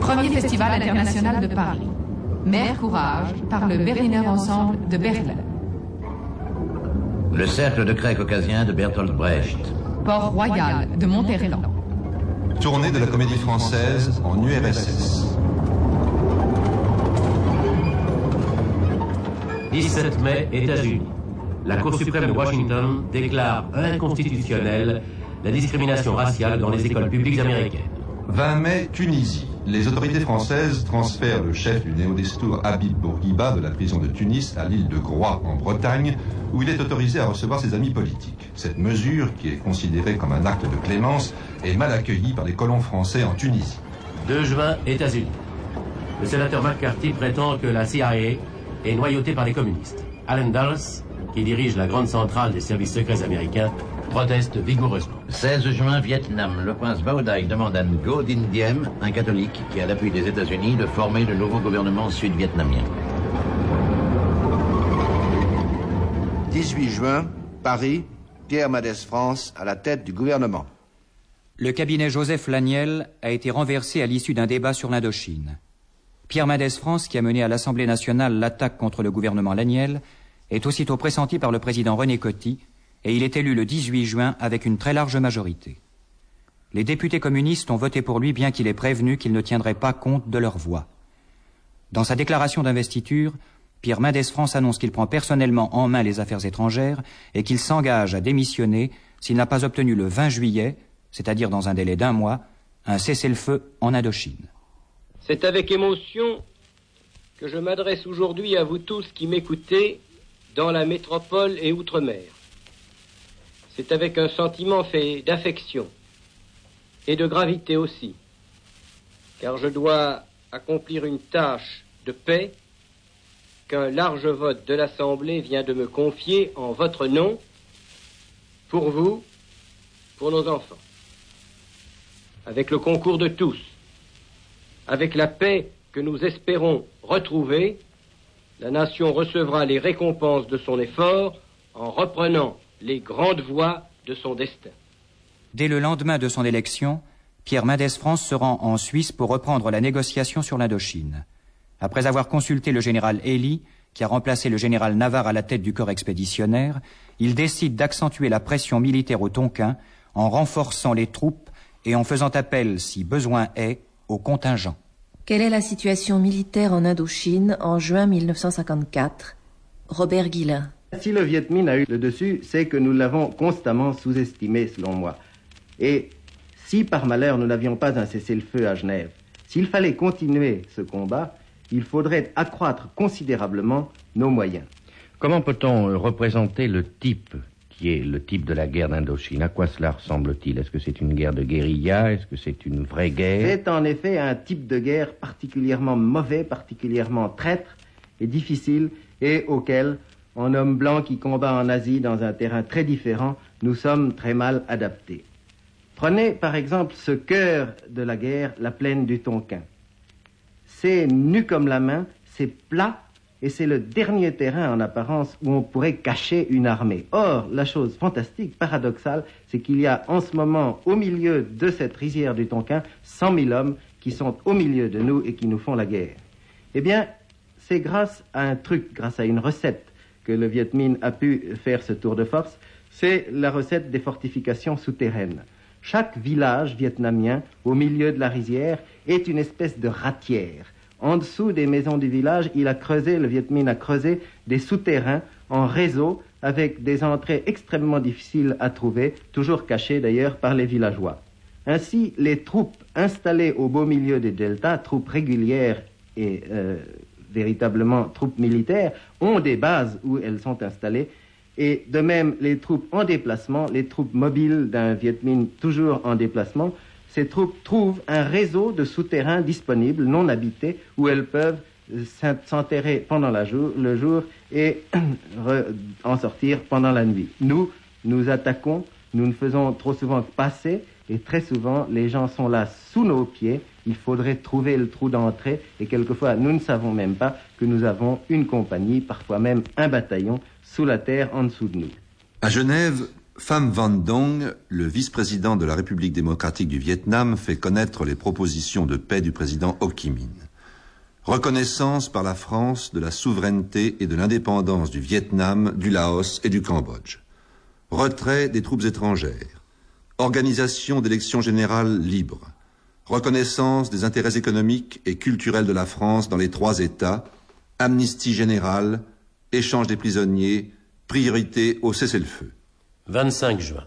Premier festival international de Paris. Mère Courage par le Berliner Ensemble de Berlin. Le cercle de craie caucasien de Bertolt Brecht. Port Royal de Monterland. Tournée de la comédie française en URSS. 17 mai, États-Unis. La Cour suprême de Washington déclare inconstitutionnelle la discrimination raciale dans les écoles publiques américaines. 20 mai, Tunisie. Les autorités françaises transfèrent le chef du néo-destour Habib Bourguiba de la prison de Tunis à l'île de Groix en Bretagne, où il est autorisé à recevoir ses amis politiques. Cette mesure, qui est considérée comme un acte de clémence, est mal accueillie par les colons français en Tunisie. 2 juin, États-Unis. Le sénateur McCarthy prétend que la CIA est noyautée par les communistes. Allen Dulles, qui dirige la grande centrale des services secrets américains, proteste vigoureusement. 16 juin, Vietnam. Le prince Bao Dai demande à Ngo Dinh Diem, un catholique qui a l'appui des États-Unis, de former le nouveau gouvernement sud-vietnamien. 18 juin, Paris, Pierre Madès France à la tête du gouvernement. Le cabinet Joseph Laniel a été renversé à l'issue d'un débat sur l'Indochine. Pierre Madès France, qui a mené à l'Assemblée nationale l'attaque contre le gouvernement Laniel, est aussitôt pressenti par le président René Coty, et il est élu le 18 juin avec une très large majorité. Les députés communistes ont voté pour lui bien qu'il ait prévenu qu'il ne tiendrait pas compte de leur voix. Dans sa déclaration d'investiture, Pierre Mendès France annonce qu'il prend personnellement en main les affaires étrangères et qu'il s'engage à démissionner s'il n'a pas obtenu le 20 juillet, c'est-à-dire dans un délai d'un mois, un cessez-le-feu en Indochine. C'est avec émotion que je m'adresse aujourd'hui à vous tous qui m'écoutez dans la métropole et outre-mer. C'est avec un sentiment fait d'affection. Et de gravité aussi, car je dois accomplir une tâche de paix qu'un large vote de l'Assemblée vient de me confier en votre nom, pour vous, pour nos enfants. Avec le concours de tous, avec la paix que nous espérons retrouver, la nation recevra les récompenses de son effort en reprenant les grandes voies de son destin. Dès le lendemain de son élection, Pierre Mendès France se rend en Suisse pour reprendre la négociation sur l'Indochine. Après avoir consulté le général Elie, qui a remplacé le général Navarre à la tête du corps expéditionnaire, il décide d'accentuer la pression militaire au Tonkin en renforçant les troupes et en faisant appel, si besoin est, au contingent. Quelle est la situation militaire en Indochine en juin 1954 Robert Guillain. Si le Viet Minh a eu le dessus, c'est que nous l'avons constamment sous-estimé, selon moi. Et si par malheur nous n'avions pas un cessez-le-feu à Genève, s'il fallait continuer ce combat, il faudrait accroître considérablement nos moyens. Comment peut-on euh, représenter le type qui est le type de la guerre d'Indochine? À quoi cela ressemble-t-il? Est-ce que c'est une guerre de guérilla? Est-ce que c'est une vraie guerre? C'est en effet un type de guerre particulièrement mauvais, particulièrement traître et difficile, et auquel, en homme blanc qui combat en Asie dans un terrain très différent, nous sommes très mal adaptés. Prenez par exemple ce cœur de la guerre, la plaine du Tonkin. C'est nu comme la main, c'est plat, et c'est le dernier terrain en apparence où on pourrait cacher une armée. Or, la chose fantastique, paradoxale, c'est qu'il y a en ce moment, au milieu de cette rizière du Tonkin, 100 000 hommes qui sont au milieu de nous et qui nous font la guerre. Eh bien, c'est grâce à un truc, grâce à une recette que le Viet Minh a pu faire ce tour de force, c'est la recette des fortifications souterraines. Chaque village vietnamien, au milieu de la rizière, est une espèce de ratière. En dessous des maisons du village, il a creusé, le Viet Minh a creusé des souterrains en réseau avec des entrées extrêmement difficiles à trouver, toujours cachées d'ailleurs par les villageois. Ainsi, les troupes installées au beau milieu des deltas, troupes régulières et euh, véritablement troupes militaires, ont des bases où elles sont installées. Et de même, les troupes en déplacement, les troupes mobiles d'un Viet Minh toujours en déplacement, ces troupes trouvent un réseau de souterrains disponibles, non habités, où elles peuvent s'enterrer pendant la jour, le jour et en sortir pendant la nuit. Nous, nous attaquons, nous ne faisons trop souvent que passer et très souvent les gens sont là sous nos pieds. Il faudrait trouver le trou d'entrée et quelquefois nous ne savons même pas que nous avons une compagnie, parfois même un bataillon sous la terre en dessous de nous. À Genève, Pham Van Dong, le vice-président de la République démocratique du Vietnam, fait connaître les propositions de paix du président Ho Chi Minh. Reconnaissance par la France de la souveraineté et de l'indépendance du Vietnam, du Laos et du Cambodge. Retrait des troupes étrangères. Organisation d'élections générales libres. Reconnaissance des intérêts économiques et culturels de la France dans les trois États. Amnistie générale. Échange des prisonniers. Priorité au cessez-le-feu. 25 juin.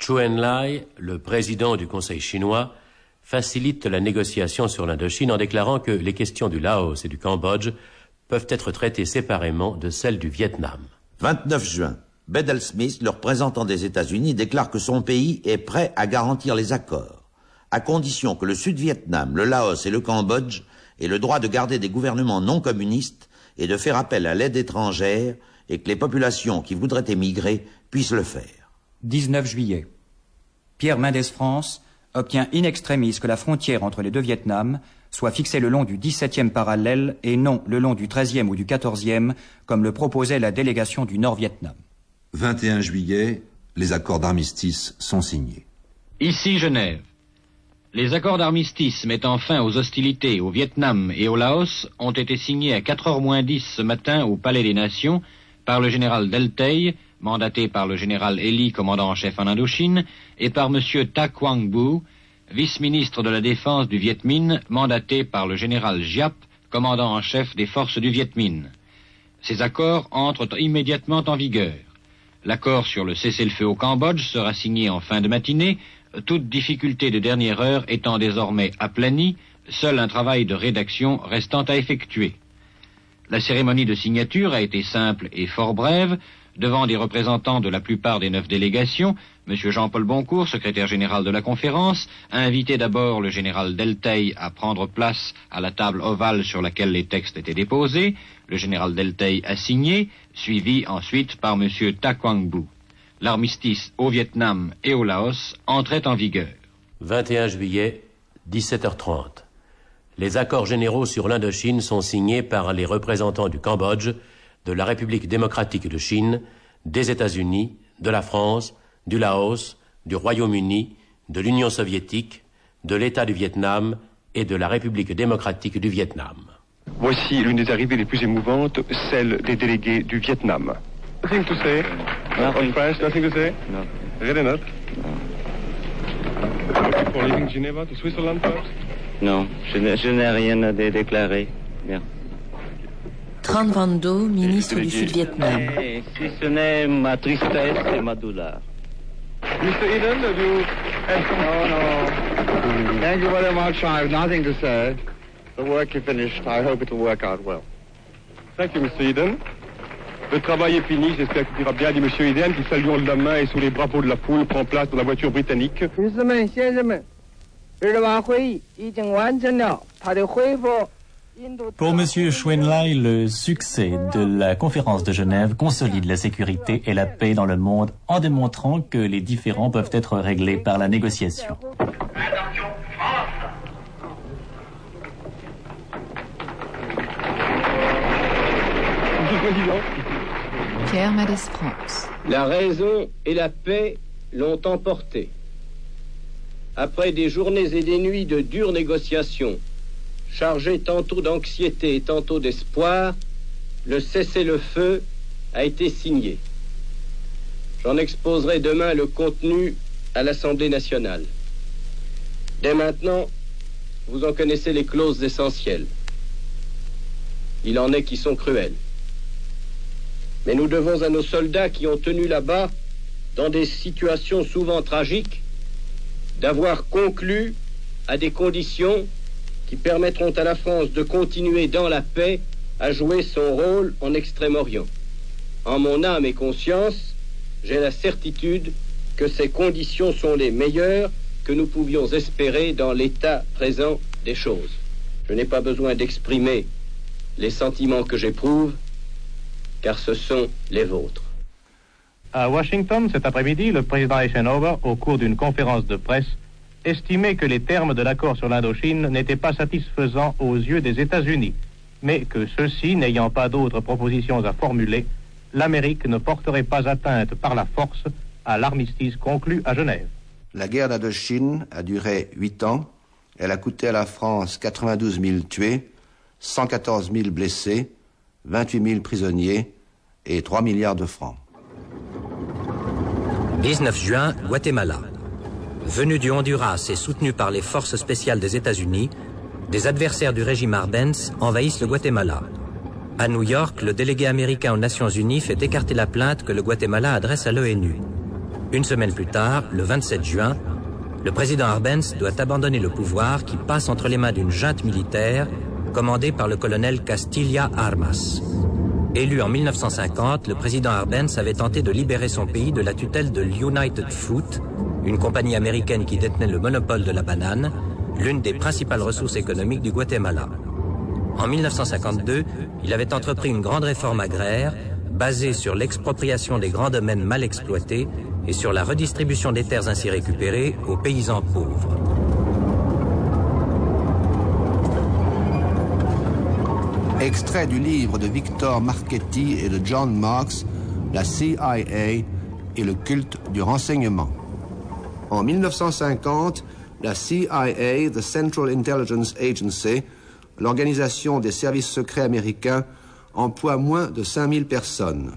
Chu Enlai, le président du Conseil chinois, facilite la négociation sur l'Indochine en déclarant que les questions du Laos et du Cambodge peuvent être traitées séparément de celles du Vietnam. 29 juin. Bedell Smith, le représentant des États-Unis, déclare que son pays est prêt à garantir les accords, à condition que le Sud-Vietnam, le Laos et le Cambodge aient le droit de garder des gouvernements non communistes et de faire appel à l'aide étrangère et que les populations qui voudraient émigrer puissent le faire. 19 juillet. Pierre Mendès France obtient in extremis que la frontière entre les deux Vietnams soit fixée le long du 17e parallèle et non le long du 13e ou du 14e, comme le proposait la délégation du Nord-Vietnam. 21 juillet, les accords d'armistice sont signés. Ici Genève. Les accords d'armistice mettant fin aux hostilités au Vietnam et au Laos ont été signés à 4 h moins 10 ce matin au Palais des Nations par le général Deltey, mandaté par le général Ely, commandant en chef en Indochine, et par M. Ta Quang Bu, vice-ministre de la Défense du Viet Minh, mandaté par le général Giap, commandant en chef des forces du Viet Minh. Ces accords entrent immédiatement en vigueur. L'accord sur le cessez-le-feu au Cambodge sera signé en fin de matinée, toute difficulté de dernière heure étant désormais aplanie, seul un travail de rédaction restant à effectuer. La cérémonie de signature a été simple et fort brève, devant des représentants de la plupart des neuf délégations, M. Jean-Paul Boncourt, secrétaire général de la conférence, a invité d'abord le général Delteil à prendre place à la table ovale sur laquelle les textes étaient déposés. Le général Delteil a signé, suivi ensuite par M. Ta Quang Bu. L'armistice au Vietnam et au Laos entrait en vigueur. 21 juillet, 17h30. Les accords généraux sur l'Indochine sont signés par les représentants du Cambodge, de la République démocratique de Chine, des États-Unis, de la France, du Laos, du Royaume-Uni, de l'Union soviétique, de l'État du Vietnam et de la République démocratique du Vietnam. Voici l'une des arrivées les plus émouvantes, celle des délégués du Vietnam. Nothing to say? On French, nothing to say? No. Really not? Looking for leaving Geneva to Switzerland, perhaps? Non, je n'ai je n'ai rien à dé- déclarer. Bien. Tran Van Do, ministre du Sud-Vietnam. Eh, si ce n'est ma tristesse et ma douleur. Mr. Eden, have you... No, no. Thank you very much. I have nothing to say. The work you finished, I hope it will work out well. Thank you, Mr. Eden. Le travail est fini, j'espère qu'il ira bien, dit M. Eden, qui saluant de la main et sous les drapeaux de la foule prend place dans la voiture britannique. Pour M. Schwenlai, le succès de la conférence de Genève consolide la sécurité et la paix dans le monde en démontrant que les différends peuvent être réglés par la négociation. Le Président, la raison et la paix l'ont emporté. Après des journées et des nuits de dures négociations, chargées tantôt d'anxiété et tantôt d'espoir, le cessez-le-feu a été signé. J'en exposerai demain le contenu à l'Assemblée nationale. Dès maintenant, vous en connaissez les clauses essentielles. Il en est qui sont cruelles. Mais nous devons à nos soldats qui ont tenu là-bas, dans des situations souvent tragiques, d'avoir conclu à des conditions qui permettront à la France de continuer dans la paix à jouer son rôle en Extrême-Orient. En mon âme et conscience, j'ai la certitude que ces conditions sont les meilleures que nous pouvions espérer dans l'état présent des choses. Je n'ai pas besoin d'exprimer les sentiments que j'éprouve, car ce sont les vôtres. À Washington, cet après-midi, le président Eisenhower, au cours d'une conférence de presse, estimait que les termes de l'accord sur l'Indochine n'étaient pas satisfaisants aux yeux des États-Unis, mais que ceux-ci, n'ayant pas d'autres propositions à formuler, l'Amérique ne porterait pas atteinte par la force à l'armistice conclu à Genève. La guerre d'Indochine a duré huit ans. Elle a coûté à la France 92 000 tués, 114 000 blessés, 28 000 prisonniers et 3 milliards de francs. 19 juin, Guatemala. Venu du Honduras et soutenu par les forces spéciales des États-Unis, des adversaires du régime Arbenz envahissent le Guatemala. À New York, le délégué américain aux Nations Unies fait écarter la plainte que le Guatemala adresse à l'ONU. Une semaine plus tard, le 27 juin, le président Arbenz doit abandonner le pouvoir qui passe entre les mains d'une junte militaire commandée par le colonel Castilla Armas. Élu en 1950, le président Arbenz avait tenté de libérer son pays de la tutelle de l'United Fruit, une compagnie américaine qui détenait le monopole de la banane, l'une des principales ressources économiques du Guatemala. En 1952, il avait entrepris une grande réforme agraire basée sur l'expropriation des grands domaines mal exploités et sur la redistribution des terres ainsi récupérées aux paysans pauvres. Extrait du livre de Victor Marchetti et de John Marks, La CIA et le culte du renseignement. En 1950, la CIA, the Central Intelligence Agency, l'organisation des services secrets américains, emploie moins de 5000 personnes.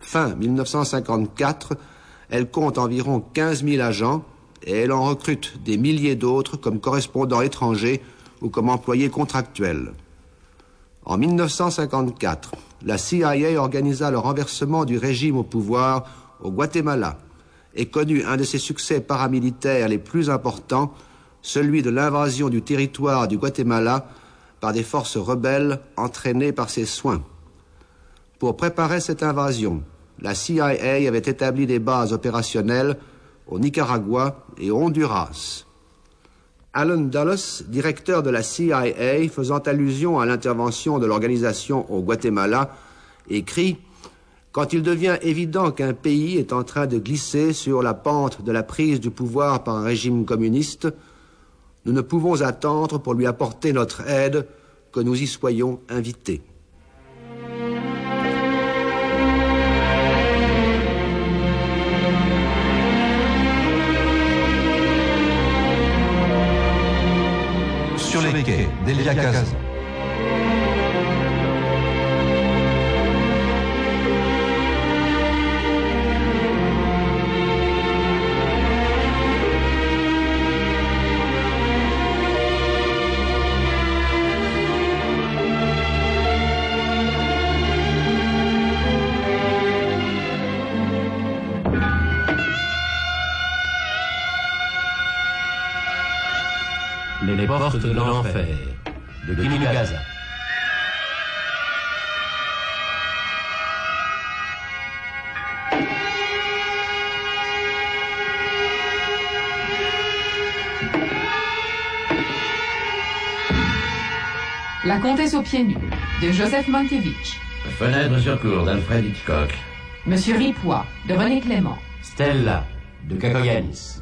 Fin 1954, elle compte environ 15 000 agents et elle en recrute des milliers d'autres comme correspondants étrangers ou comme employés contractuels. En 1954, la CIA organisa le renversement du régime au pouvoir au Guatemala et connut un de ses succès paramilitaires les plus importants, celui de l'invasion du territoire du Guatemala par des forces rebelles entraînées par ses soins. Pour préparer cette invasion, la CIA avait établi des bases opérationnelles au Nicaragua et au Honduras. Alan Dulles, directeur de la CIA, faisant allusion à l'intervention de l'organisation au Guatemala, écrit Quand il devient évident qu'un pays est en train de glisser sur la pente de la prise du pouvoir par un régime communiste, nous ne pouvons attendre pour lui apporter notre aide que nous y soyons invités. Kazan. Les portes de l'enfer de Guy Gaza. La comtesse aux pieds nus de Joseph Mankiewicz. Fenêtre sur cour d'Alfred Hitchcock. Monsieur Ripois de René Clément. Stella de Kakoyanis.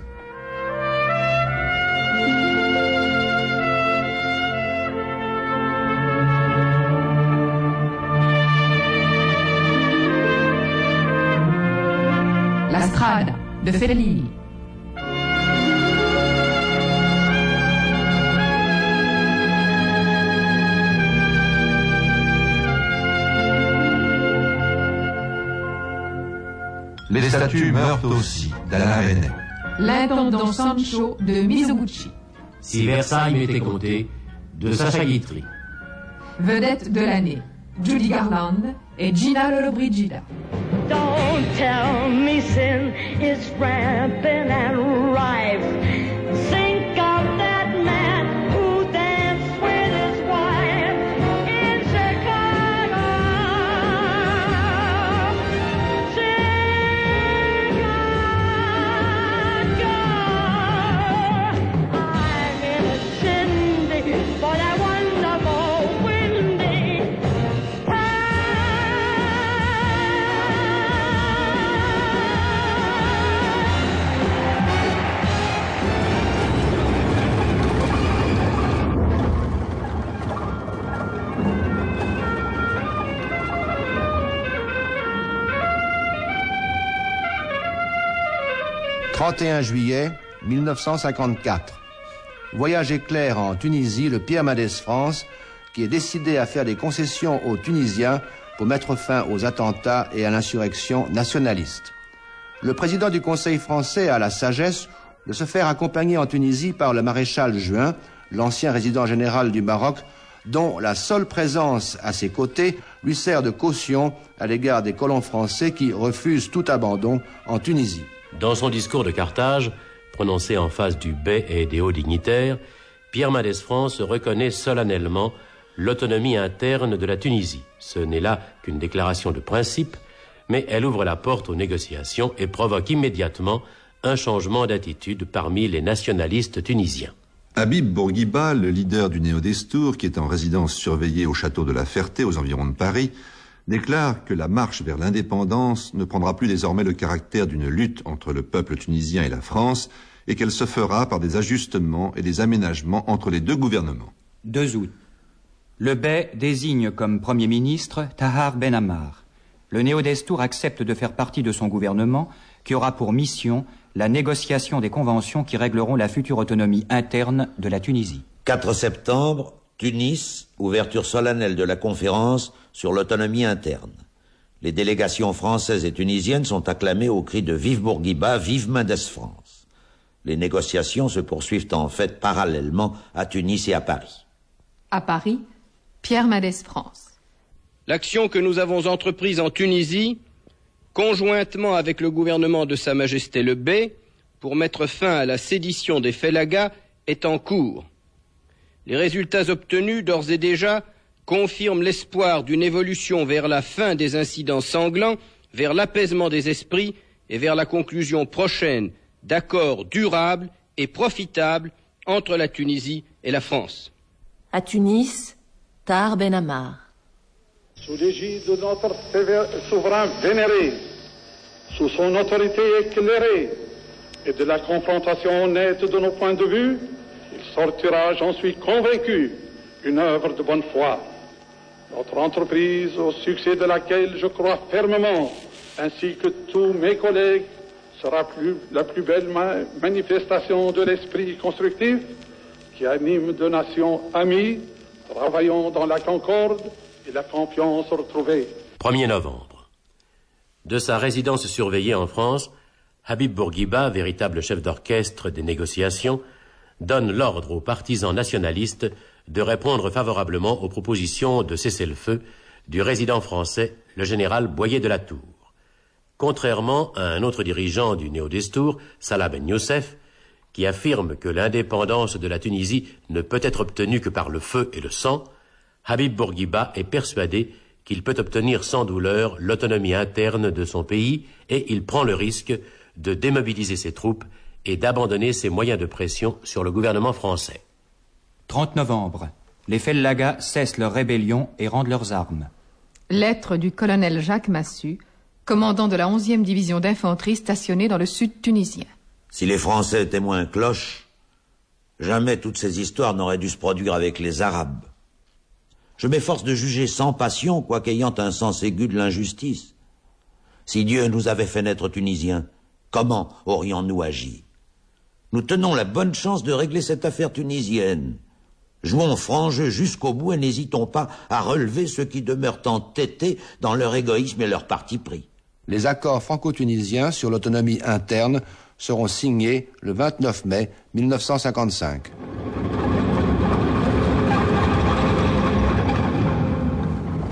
De Fellini. Les statues meurent aussi d'Alain Resnais. L'intendant Sancho de Mizoguchi. Si Versailles m'était compté, de Sacha Guitry. Vedette de l'année, Judy Garland et Gina Lollobrigida. Don't tell me sin is rampant and 31 juillet 1954. Voyage éclair en Tunisie, le Pierre Mendès France, qui est décidé à faire des concessions aux Tunisiens pour mettre fin aux attentats et à l'insurrection nationaliste. Le président du Conseil français a la sagesse de se faire accompagner en Tunisie par le maréchal Juin, l'ancien résident général du Maroc, dont la seule présence à ses côtés lui sert de caution à l'égard des colons français qui refusent tout abandon en Tunisie. Dans son discours de Carthage, prononcé en face du bey et des hauts dignitaires, Pierre Mendès France reconnaît solennellement l'autonomie interne de la Tunisie. Ce n'est là qu'une déclaration de principe, mais elle ouvre la porte aux négociations et provoque immédiatement un changement d'attitude parmi les nationalistes tunisiens. Habib Bourguiba, le leader du Néo-Destour, qui est en résidence surveillée au château de la Ferté, aux environs de Paris, déclare que la marche vers l'indépendance ne prendra plus désormais le caractère d'une lutte entre le peuple tunisien et la France, et qu'elle se fera par des ajustements et des aménagements entre les deux gouvernements. 2 août. Le Bey désigne comme Premier ministre Tahar Ben Ammar. Le Néo-Destour accepte de faire partie de son gouvernement, qui aura pour mission la négociation des conventions qui régleront la future autonomie interne de la Tunisie. 4 septembre, Tunis, ouverture solennelle de la conférence sur l'autonomie interne. Les délégations françaises et tunisiennes sont acclamées au cri de Vive Bourguiba, vive Mendes France. Les négociations se poursuivent en fait parallèlement à Tunis et à Paris. À Paris, Pierre Mendès France. L'action que nous avons entreprise en Tunisie, conjointement avec le gouvernement de Sa Majesté le Bey, pour mettre fin à la sédition des Félagas, est en cours. Les résultats obtenus d'ores et déjà confirment l'espoir d'une évolution vers la fin des incidents sanglants, vers l'apaisement des esprits et vers la conclusion prochaine d'accords durables et profitables entre la Tunisie et la France. À Tunis, Tar Ben Ammar. Sous l'égide de notre souverain vénéré, sous son autorité éclairée et de la confrontation honnête de nos points de vue, sortira, j'en suis convaincu, une œuvre de bonne foi. Notre entreprise, au succès de laquelle je crois fermement, ainsi que tous mes collègues, sera la plus belle ma manifestation de l'esprit constructif qui anime deux nations amies, travaillant dans la concorde et la confiance retrouvée. 1er novembre. De sa résidence surveillée en France, Habib Bourguiba, véritable chef d'orchestre des négociations, donne l'ordre aux partisans nationalistes de répondre favorablement aux propositions de cessez-le-feu du résident français, le général Boyer de la Tour. Contrairement à un autre dirigeant du Néo-Destour, Salah Ben Youssef, qui affirme que l'indépendance de la Tunisie ne peut être obtenue que par le feu et le sang, Habib Bourguiba est persuadé qu'il peut obtenir sans douleur l'autonomie interne de son pays et il prend le risque de démobiliser ses troupes et d'abandonner ses moyens de pression sur le gouvernement français. 30 novembre. Les Fellagas cessent leur rébellion et rendent leurs armes. Lettre du colonel Jacques Massu, commandant de la 11e division d'infanterie stationnée dans le sud tunisien. Si les Français étaient moins cloches, jamais toutes ces histoires n'auraient dû se produire avec les Arabes. Je m'efforce de juger sans passion, quoiqu'ayant un sens aigu de l'injustice. Si Dieu nous avait fait naître Tunisiens, comment aurions-nous agi? Nous tenons la bonne chance de régler cette affaire tunisienne. Jouons franc jeu jusqu'au bout et n'hésitons pas à relever ceux qui demeurent entêtés dans leur égoïsme et leur parti pris. Les accords franco-tunisiens sur l'autonomie interne seront signés le 29 mai 1955.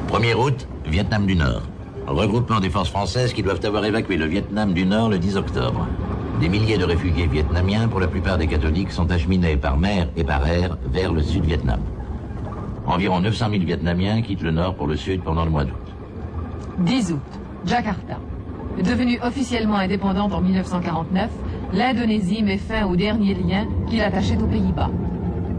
Premier août, Vietnam du Nord. Regroupement des forces françaises qui doivent avoir évacué le Vietnam du Nord le 10 octobre. Des milliers de réfugiés vietnamiens, pour la plupart des catholiques, sont acheminés par mer et par air vers le sud-Vietnam. Environ 900 000 Vietnamiens quittent le nord pour le sud pendant le mois d'août. 10 août, Jakarta. Devenue officiellement indépendante en 1949, l'Indonésie met fin aux derniers liens qui l'attachaient aux Pays-Bas.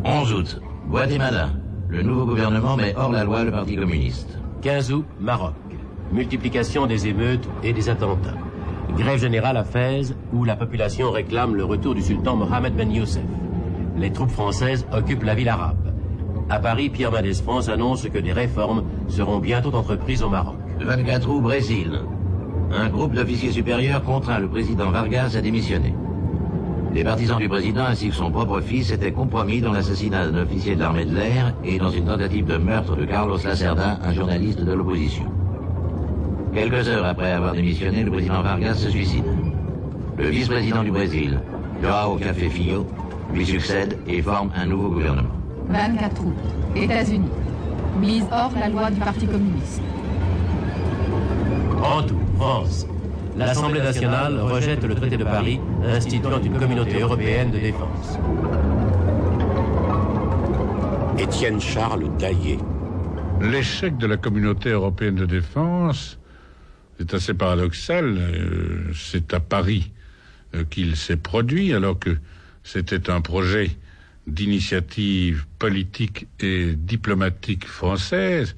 11 août, Guatemala. Le nouveau gouvernement met hors la loi le Parti communiste. 15 août, Maroc. Multiplication des émeutes et des attentats. Grève générale à Fès, où la population réclame le retour du sultan Mohamed Ben Youssef. Les troupes françaises occupent la ville arabe. À Paris, Pierre Mendès France annonce que des réformes seront bientôt entreprises au Maroc. 24 août, Brésil. Un groupe d'officiers supérieurs contraint le président Vargas à démissionner. Les partisans du président ainsi que son propre fils étaient compromis dans l'assassinat d'un officier de l'armée de l'air et dans une tentative de meurtre de Carlos Lacerda, un journaliste de l'opposition. Quelques heures après avoir démissionné, le président Vargas se suicide. Le vice-président du Brésil, Joao Café Filho, lui succède et forme un nouveau gouvernement. 24 août, États-Unis. Mise hors la loi du Parti communiste. En tout, France. L'Assemblée nationale rejette le traité de Paris instituant une communauté européenne de défense. Étienne Charles Daillé. L'échec de la communauté européenne de défense est assez paradoxal. Euh, c'est à Paris euh, qu'il s'est produit, alors que c'était un projet d'initiative politique et diplomatique française.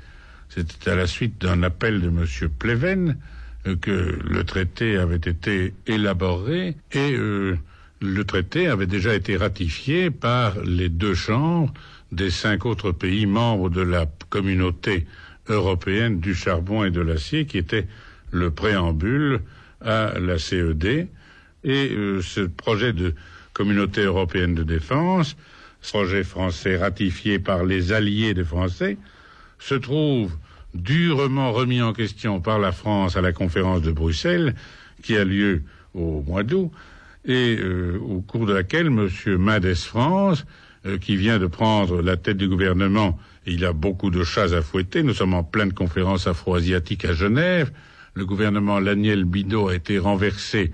C'était à la suite d'un appel de M. Pleven euh, que le traité avait été élaboré et le traité avait déjà été ratifié par les deux chambres des cinq autres pays membres de la communauté européenne du charbon et de l'acier, qui était le préambule à la CED. Et euh, ce projet de communauté européenne de défense, projet français ratifié par les alliés des Français, se trouve durement remis en question par la France à la conférence de Bruxelles, qui a lieu au mois d'août, et euh, au cours de laquelle M. Mendes France euh, qui vient de prendre la tête du gouvernement. Il a beaucoup de chats à fouetter. Nous sommes en pleine conférence afro-asiatique à Genève. Le gouvernement Laniel Bidot a été renversé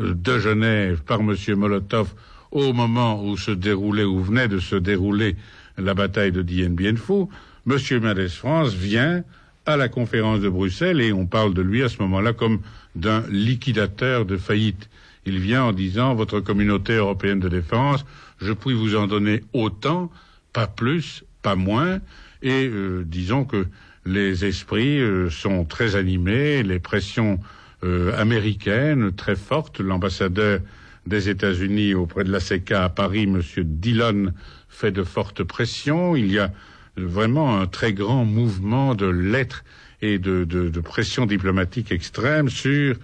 euh, de Genève par M. Molotov au moment où se déroulait, ou venait de se dérouler la bataille de Dien Bien Phu. M. Mendes France vient à la conférence de Bruxelles et on parle de lui à ce moment-là comme d'un liquidateur de faillite. Il vient en disant votre communauté européenne de défense je puis vous en donner autant, pas plus, pas moins, et euh, disons que les esprits euh, sont très animés, les pressions euh, américaines très fortes. L'ambassadeur des États-Unis auprès de la CECA à Paris, M. Dillon, fait de fortes pressions. Il y a vraiment un très grand mouvement de lettres et de, de, de pression diplomatique extrême sur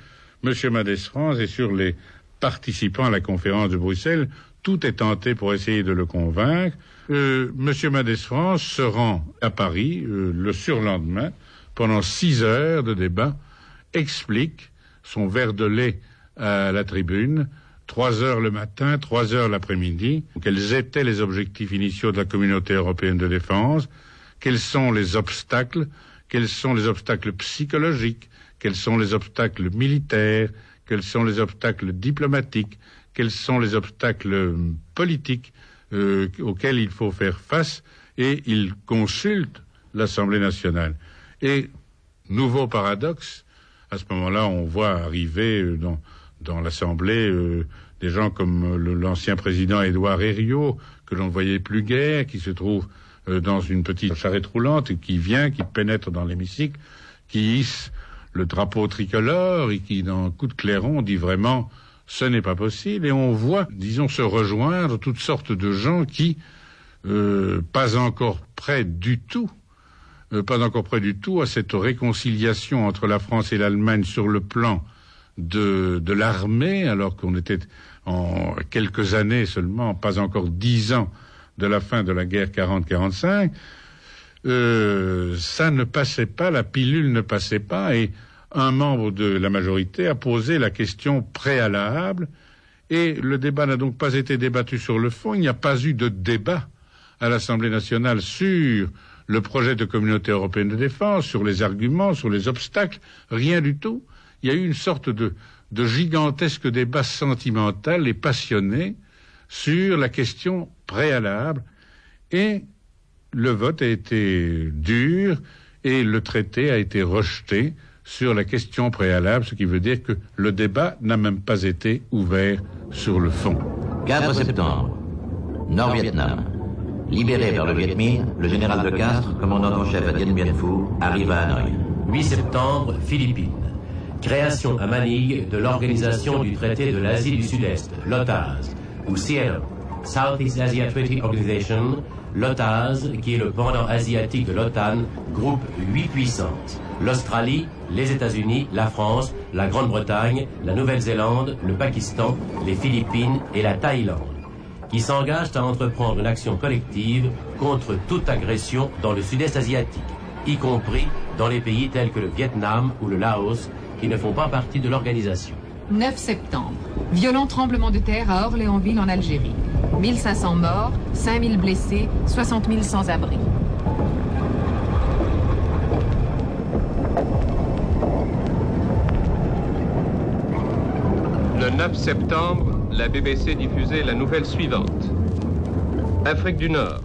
M. Madès France et sur les participants à la conférence de Bruxelles tout est tenté pour essayer de le convaincre. Euh, Monsieur Madès France se rend à Paris euh, le surlendemain pendant six heures de débat, explique son verre de lait à la tribune, trois heures le matin, trois heures l'après-midi, quels étaient les objectifs initiaux de la communauté européenne de défense, quels sont les obstacles, quels sont les obstacles psychologiques, quels sont les obstacles militaires, quels sont les obstacles diplomatiques, quels sont les obstacles politiques euh, auxquels il faut faire face et il consulte l'Assemblée nationale. Et nouveau paradoxe, à ce moment-là, on voit arriver euh, dans, dans l'Assemblée euh, des gens comme l'ancien président Édouard Herriot, que l'on ne voyait plus guère, qui se trouve dans une petite charrette roulante, qui vient, qui pénètre dans l'hémicycle, qui hisse le drapeau tricolore et qui, dans un coup de clairon, dit vraiment ce n'est pas possible. Et on voit, disons, se rejoindre toutes sortes de gens qui, euh, pas encore prêts du tout, euh, pas encore prêts du tout à cette réconciliation entre la France et l'Allemagne sur le plan de, de l'armée, alors qu'on était en quelques années seulement, pas encore dix ans de la fin de la guerre 40-45, euh, ça ne passait pas, la pilule ne passait pas, et un membre de la majorité a posé la question préalable et le débat n'a donc pas été débattu sur le fond. Il n'y a pas eu de débat à l'Assemblée nationale sur le projet de communauté européenne de défense, sur les arguments, sur les obstacles, rien du tout. Il y a eu une sorte de, gigantesque débat sentimental et passionné sur la question préalable et le vote a été dur et le traité a été rejeté sur la question préalable, ce qui veut dire que le débat n'a même pas été ouvert sur le fond. 4 septembre, Nord-Vietnam. Libéré par le Viet Minh, le général de Castro, commandant en chef à Dien Bien Phu, arrive à Hanoï. 8 septembre, Philippines. Création à Manille de l'Organisation du traité de l'Asie du Sud-Est, l'OTAS, ou CLO, Southeast Asia Treaty Organization, l'OTAS, qui est le pendant asiatique de l'OTAN, groupe huit puissances, l'Australie, les États-Unis, la France, la Grande-Bretagne, la Nouvelle-Zélande, le Pakistan, les Philippines et la Thaïlande, qui s'engagent à entreprendre une action collective contre toute agression dans le sud-est asiatique, y compris dans les pays tels que le Vietnam ou le Laos, qui ne font pas partie de l'organisation. 9 septembre. Violent tremblement de terre à Orléansville en Algérie. 1500 morts, 5000 blessés, 60 000 sans-abri. Le 9 septembre, la BBC diffusait la nouvelle suivante. Afrique du Nord.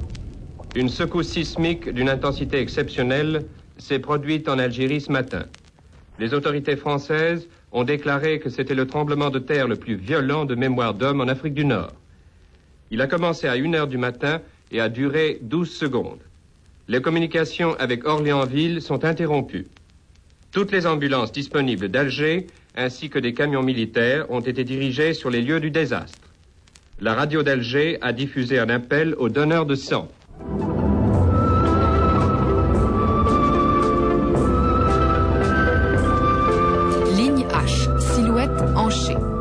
Une secousse sismique d'une intensité exceptionnelle s'est produite en Algérie ce matin. Les autorités françaises ont déclaré que c'était le tremblement de terre le plus violent de mémoire d'homme en Afrique du Nord. Il a commencé à 1 heure du matin et a duré 12 secondes. Les communications avec Orléansville sont interrompues. Toutes les ambulances disponibles d'Alger ainsi que des camions militaires ont été dirigés sur les lieux du désastre. La radio d'Alger a diffusé un appel aux donneurs de sang.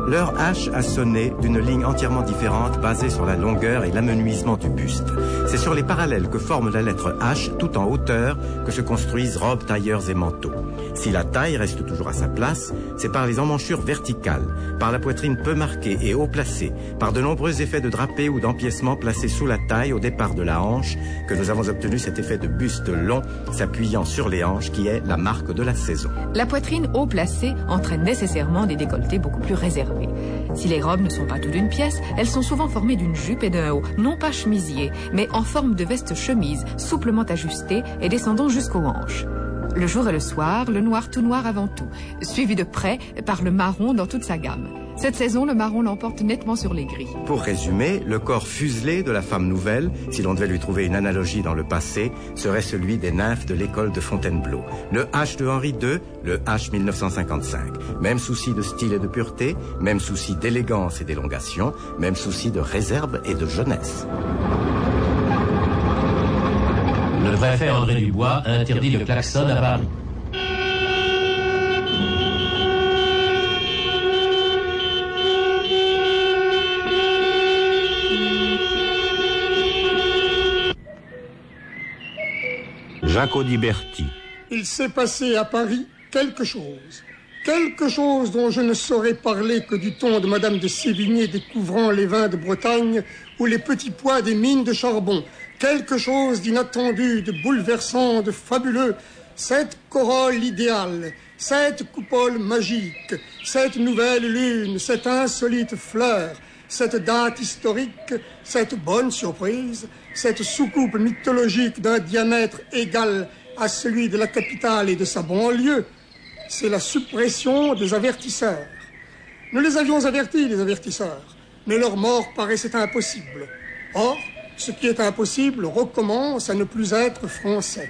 L'heure H a sonné d'une ligne entièrement différente basée sur la longueur et l'amenuisement du buste. C'est sur les parallèles que forme la lettre H tout en hauteur que se construisent robes, tailleurs et manteaux. Si la taille reste toujours à sa place, c'est par les emmanchures verticales, par la poitrine peu marquée et haut placée, par de nombreux effets de drapé ou d'empiècement placés sous la taille au départ de la hanche que nous avons obtenu cet effet de buste long s'appuyant sur les hanches qui est la marque de la saison. La poitrine haut placée entraîne nécessairement des décolletés beaucoup plus réservés. Si les robes ne sont pas toutes d'une pièce, elles sont souvent formées d'une jupe et d'un haut, non pas chemisier, mais en forme de veste chemise, souplement ajustée et descendant jusqu'aux hanches. Le jour et le soir, le noir tout noir avant tout, suivi de près par le marron dans toute sa gamme. Cette saison, le marron l'emporte nettement sur les gris. Pour résumer, le corps fuselé de la femme nouvelle, si l'on devait lui trouver une analogie dans le passé, serait celui des nymphes de l'école de Fontainebleau. Le H de Henri II, le H 1955. Même souci de style et de pureté, même souci d'élégance et d'élongation, même souci de réserve et de jeunesse. Le préfet André Dubois interdit le klaxon à Paris. Jacques Audiberti. Il s'est passé à Paris quelque chose. Quelque chose dont je ne saurais parler que du ton de Madame de Sévigné découvrant les vins de Bretagne ou les petits pois des mines de charbon. Quelque chose d'inattendu, de bouleversant, de fabuleux. Cette corolle idéale, cette coupole magique, cette nouvelle lune, cette insolite fleur, cette date historique, cette bonne surprise, cette soucoupe mythologique d'un diamètre égal à celui de la capitale et de sa banlieue, c'est la suppression des avertisseurs. Nous les avions avertis, les avertisseurs, mais leur mort paraissait impossible. Or, ce qui est impossible recommence à ne plus être français.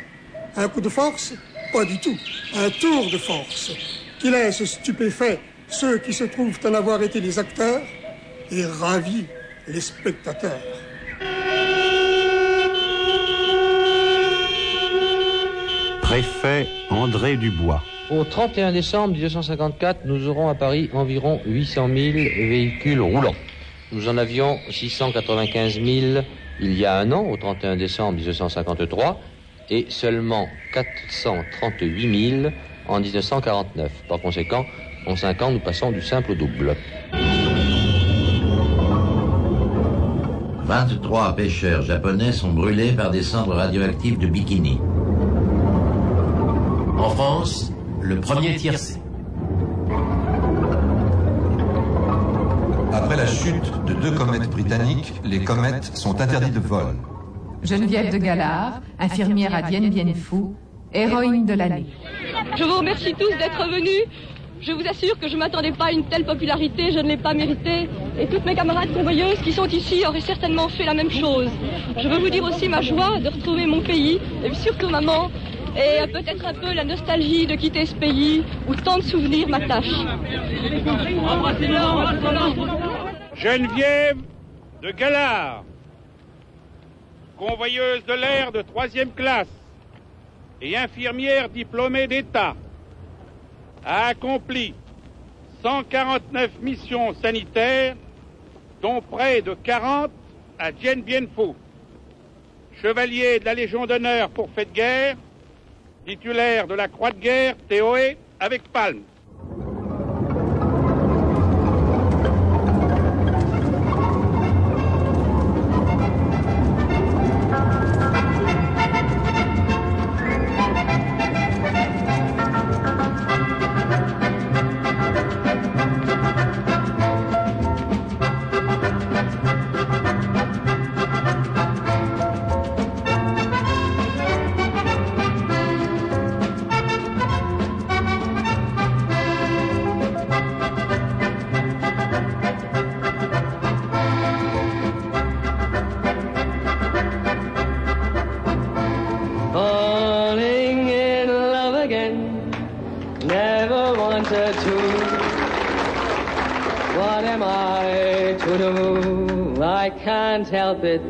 Un coup de force? Pas du tout. Un tour de force qui laisse stupéfaits ceux qui se trouvent en avoir été les acteurs et ravis les spectateurs. Préfet André Dubois. Au 31 décembre 1954, nous aurons à Paris environ 800 000 véhicules roulants. Nous en avions 695 000 il y a un an, au 31 décembre 1953, et seulement 438 000 en 1949. Par conséquent, en 5 ans, nous passons du simple au double. 23 pêcheurs japonais sont brûlés par des cendres radioactives de bikini. En France, le premier tiercé. La chute de deux comètes britanniques, les comètes sont interdites de vol. Geneviève de Galard, infirmière à Dien Bien Phu, héroïne de l'année. Je vous remercie tous d'être venus. Je vous assure que je ne m'attendais pas à une telle popularité, je ne l'ai pas méritée. Et toutes mes camarades convoyeuses qui sont ici auraient certainement fait la même chose. Je veux vous dire aussi ma joie de retrouver mon pays, et surtout maman, et peut-être un peu la nostalgie de quitter ce pays où tant de souvenirs m'attachent. Geneviève de Galard, convoyeuse de l'air de troisième classe et infirmière diplômée d'État, a accompli 149 missions sanitaires, dont près de 40 à Dien Bien Phu. Chevalier de la Légion d'honneur pour fait de guerre, titulaire de la Croix de guerre Théoé avec palme. It.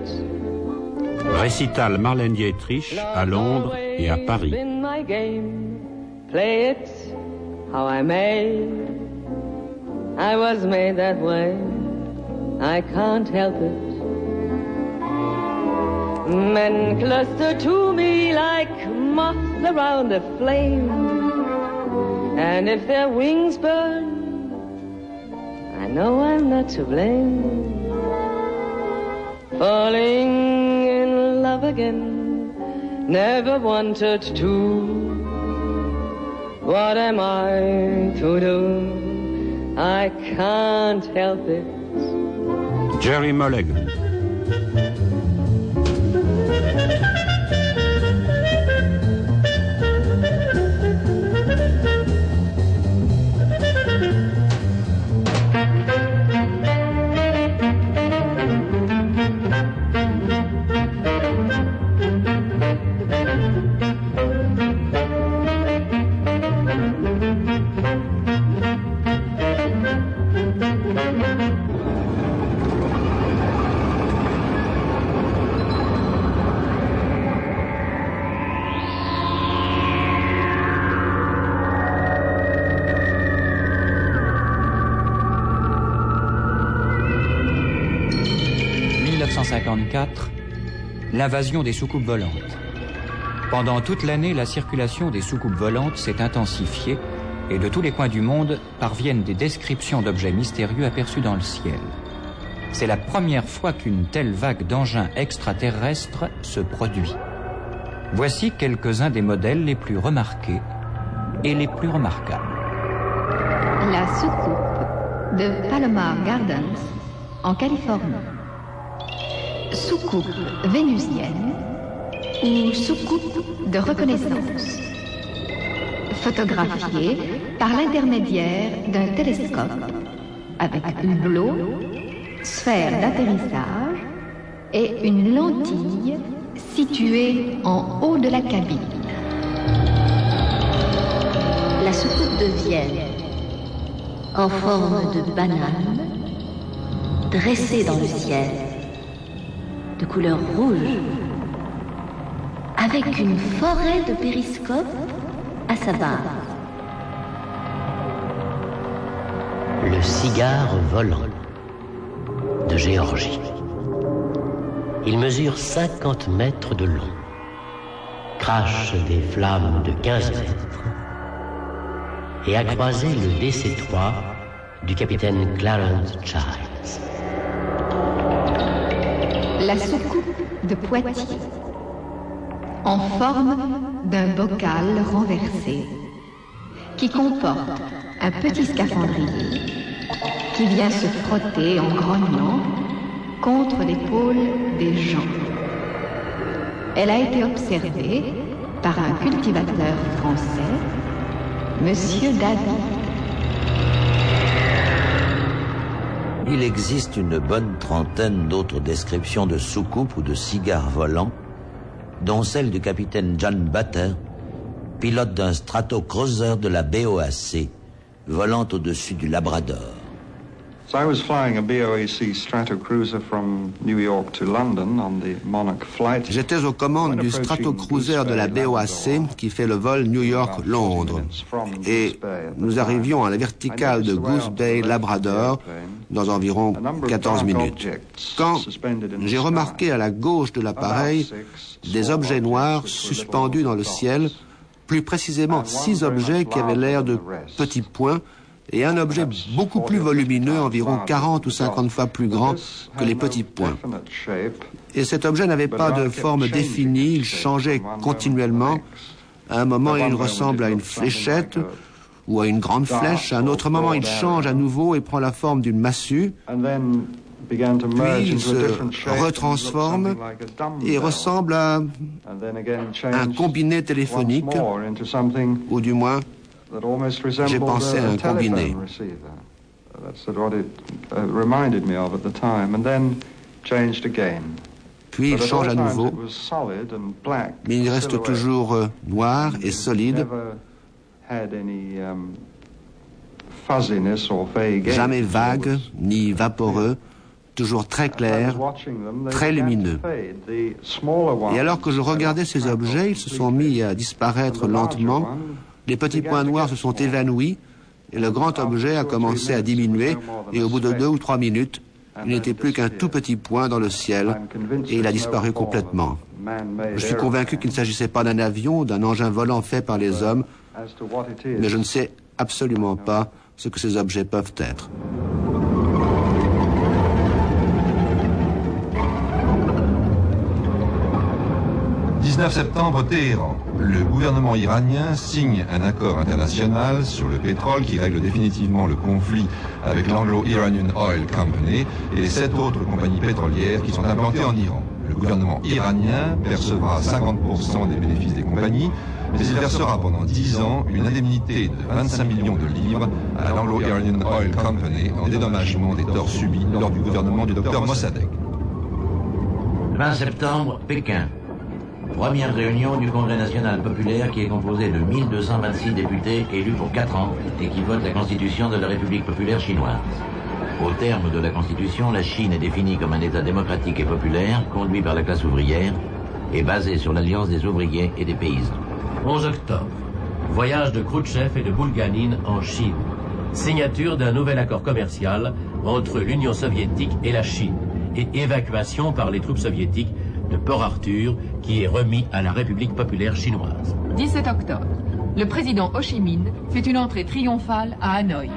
Récital Marlène Dietrich à Londres et à Paris. Play it how I may. I was made that way. I can't help it. Men cluster to me like moths around a flame. And if their wings burn, I know I'm not to blame. Falling in love again, never wanted to. What am I to do? I can't help it. Jerry Mulligan. « 1954, l'invasion des soucoupes volantes. Pendant toute l'année, la circulation des soucoupes volantes s'est intensifiée et de tous les coins du monde parviennent des descriptions d'objets mystérieux aperçus dans le ciel. C'est la première fois qu'une telle vague d'engins extraterrestres se produit. Voici quelques-uns des modèles les plus remarqués et les plus remarquables. La soucoupe de Palomar Gardens en Californie. Soucoupe vénusienne ou soucoupe de reconnaissance. Photographiée par l'intermédiaire d'un télescope avec hublot, sphère d'atterrissage et une lentille située en haut de la cabine. La soucoupe de Vienne, en forme de banane, dressée dans le ciel, de couleur rouge, avec une forêt de périscopes à sa barre. Le cigare volant de Géorgie. Il mesure 50 mètres de long, crache des flammes de 15 mètres et a croisé le DC-3 du capitaine Clarence Childs. La soucoupe de Poitiers en forme d'un bocal renversé qui comporte un petit scaphandrier qui vient se frotter en grognant contre l'épaule des gens. Elle a été observée par un cultivateur français, Monsieur David. Il existe une bonne trentaine d'autres descriptions de soucoupes ou de cigares volants, dont celle du capitaine John Butter, pilote d'un Stratocruiser de la BOAC, volant au-dessus du Labrador. So I was flying a BOAC Stratocruiser from New York to London on the Monarch flight. J'étais aux commandes du Stratocruiser de la BOAC qui fait le vol New York-Londres. Et nous arrivions à la verticale de Goose Bay, Labrador, dans environ 14 minutes. Quand j'ai remarqué à la gauche de l'appareil des objets noirs suspendus dans le ciel, plus précisément six objets qui avaient l'air de petits points, et un objet beaucoup plus volumineux, environ 40 ou 50 fois plus grand que les petits points. Et cet objet n'avait pas de forme définie, il changeait continuellement. À un moment, il ressemble à une fléchette ou à une grande flèche. À un autre moment, il change à nouveau et prend la forme d'une massue. Puis il se retransforme et ressemble à un combiné téléphonique, ou du moins j'ai pensé à un combiné. Puis il change à nouveau, mais il reste toujours euh, noir et solide, jamais vague ni vaporeux, toujours très clair, très lumineux. Et alors que je regardais ces objets, ils se sont mis à disparaître lentement, les petits points noirs se sont évanouis et le grand objet a commencé à diminuer et au bout de deux ou trois minutes, il n'était plus qu'un tout petit point dans le ciel et il a disparu complètement. Je suis convaincu qu'il ne s'agissait pas d'un avion, d'un engin volant fait par les hommes, mais je ne sais absolument pas ce que ces objets peuvent être. 19 septembre, Téhéran. Le gouvernement iranien signe un accord international sur le pétrole qui règle définitivement le conflit avec l'Anglo-Iranian Oil Company et sept autres compagnies pétrolières qui sont implantées en Iran. Le gouvernement iranien percevra 50% des bénéfices des compagnies, mais il versera pendant 10 ans une indemnité de 25 millions de livres à l'Anglo-Iranian Oil Company en dédommagement des torts subis lors du gouvernement du docteur Mossadegh. 20 septembre, Pékin. Première réunion du Congrès national populaire qui est composé de 1226 députés élus pour 4 ans et qui votent la constitution de la République populaire chinoise. Au terme de la constitution, la Chine est définie comme un État démocratique et populaire, conduit par la classe ouvrière et basé sur l'alliance des ouvriers et des paysans. 11 octobre. Voyage de Khrouchtchev et de Bulganine en Chine. Signature d'un nouvel accord commercial entre l'Union soviétique et la Chine et évacuation par les troupes soviétiques de Port Arthur qui est remis à la République populaire chinoise. 17 octobre. Le président Ho Chi Minh fait une entrée triomphale à Hanoï.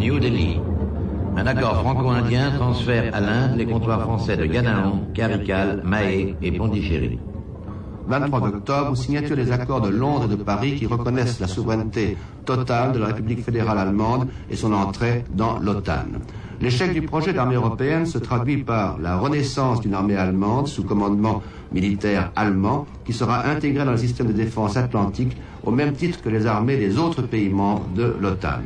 New Delhi. Un accord franco-indien transfère à l'Inde les comptoirs français de Ganaon, Carical, Mahé et Pondichéry. 23 octobre, signature des accords de Londres et de Paris qui reconnaissent la souveraineté totale de la République fédérale allemande et son entrée dans l'OTAN. L'échec du projet d'armée européenne se traduit par la renaissance d'une armée allemande sous commandement militaire allemand qui sera intégrée dans le système de défense atlantique au même titre que les armées des autres pays membres de l'OTAN.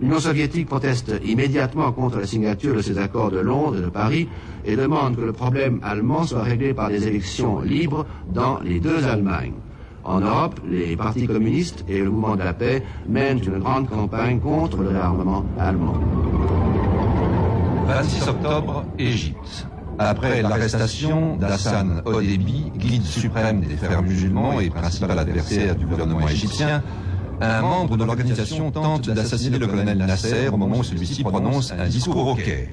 L'Union soviétique proteste immédiatement contre la signature de ces accords de Londres et de Paris et demande que le problème allemand soit réglé par des élections libres dans les deux Allemagnes. En Europe, les partis communistes et le mouvement de la paix mènent une grande campagne contre le réarmement allemand. 26 octobre, Égypte. Après l'arrestation d'Hassan Odebi, guide suprême des frères musulmans et principal adversaire du gouvernement égyptien, un membre de l'organisation tente d'assassiner le colonel Nasser au moment où celui-ci prononce un discours au Caire.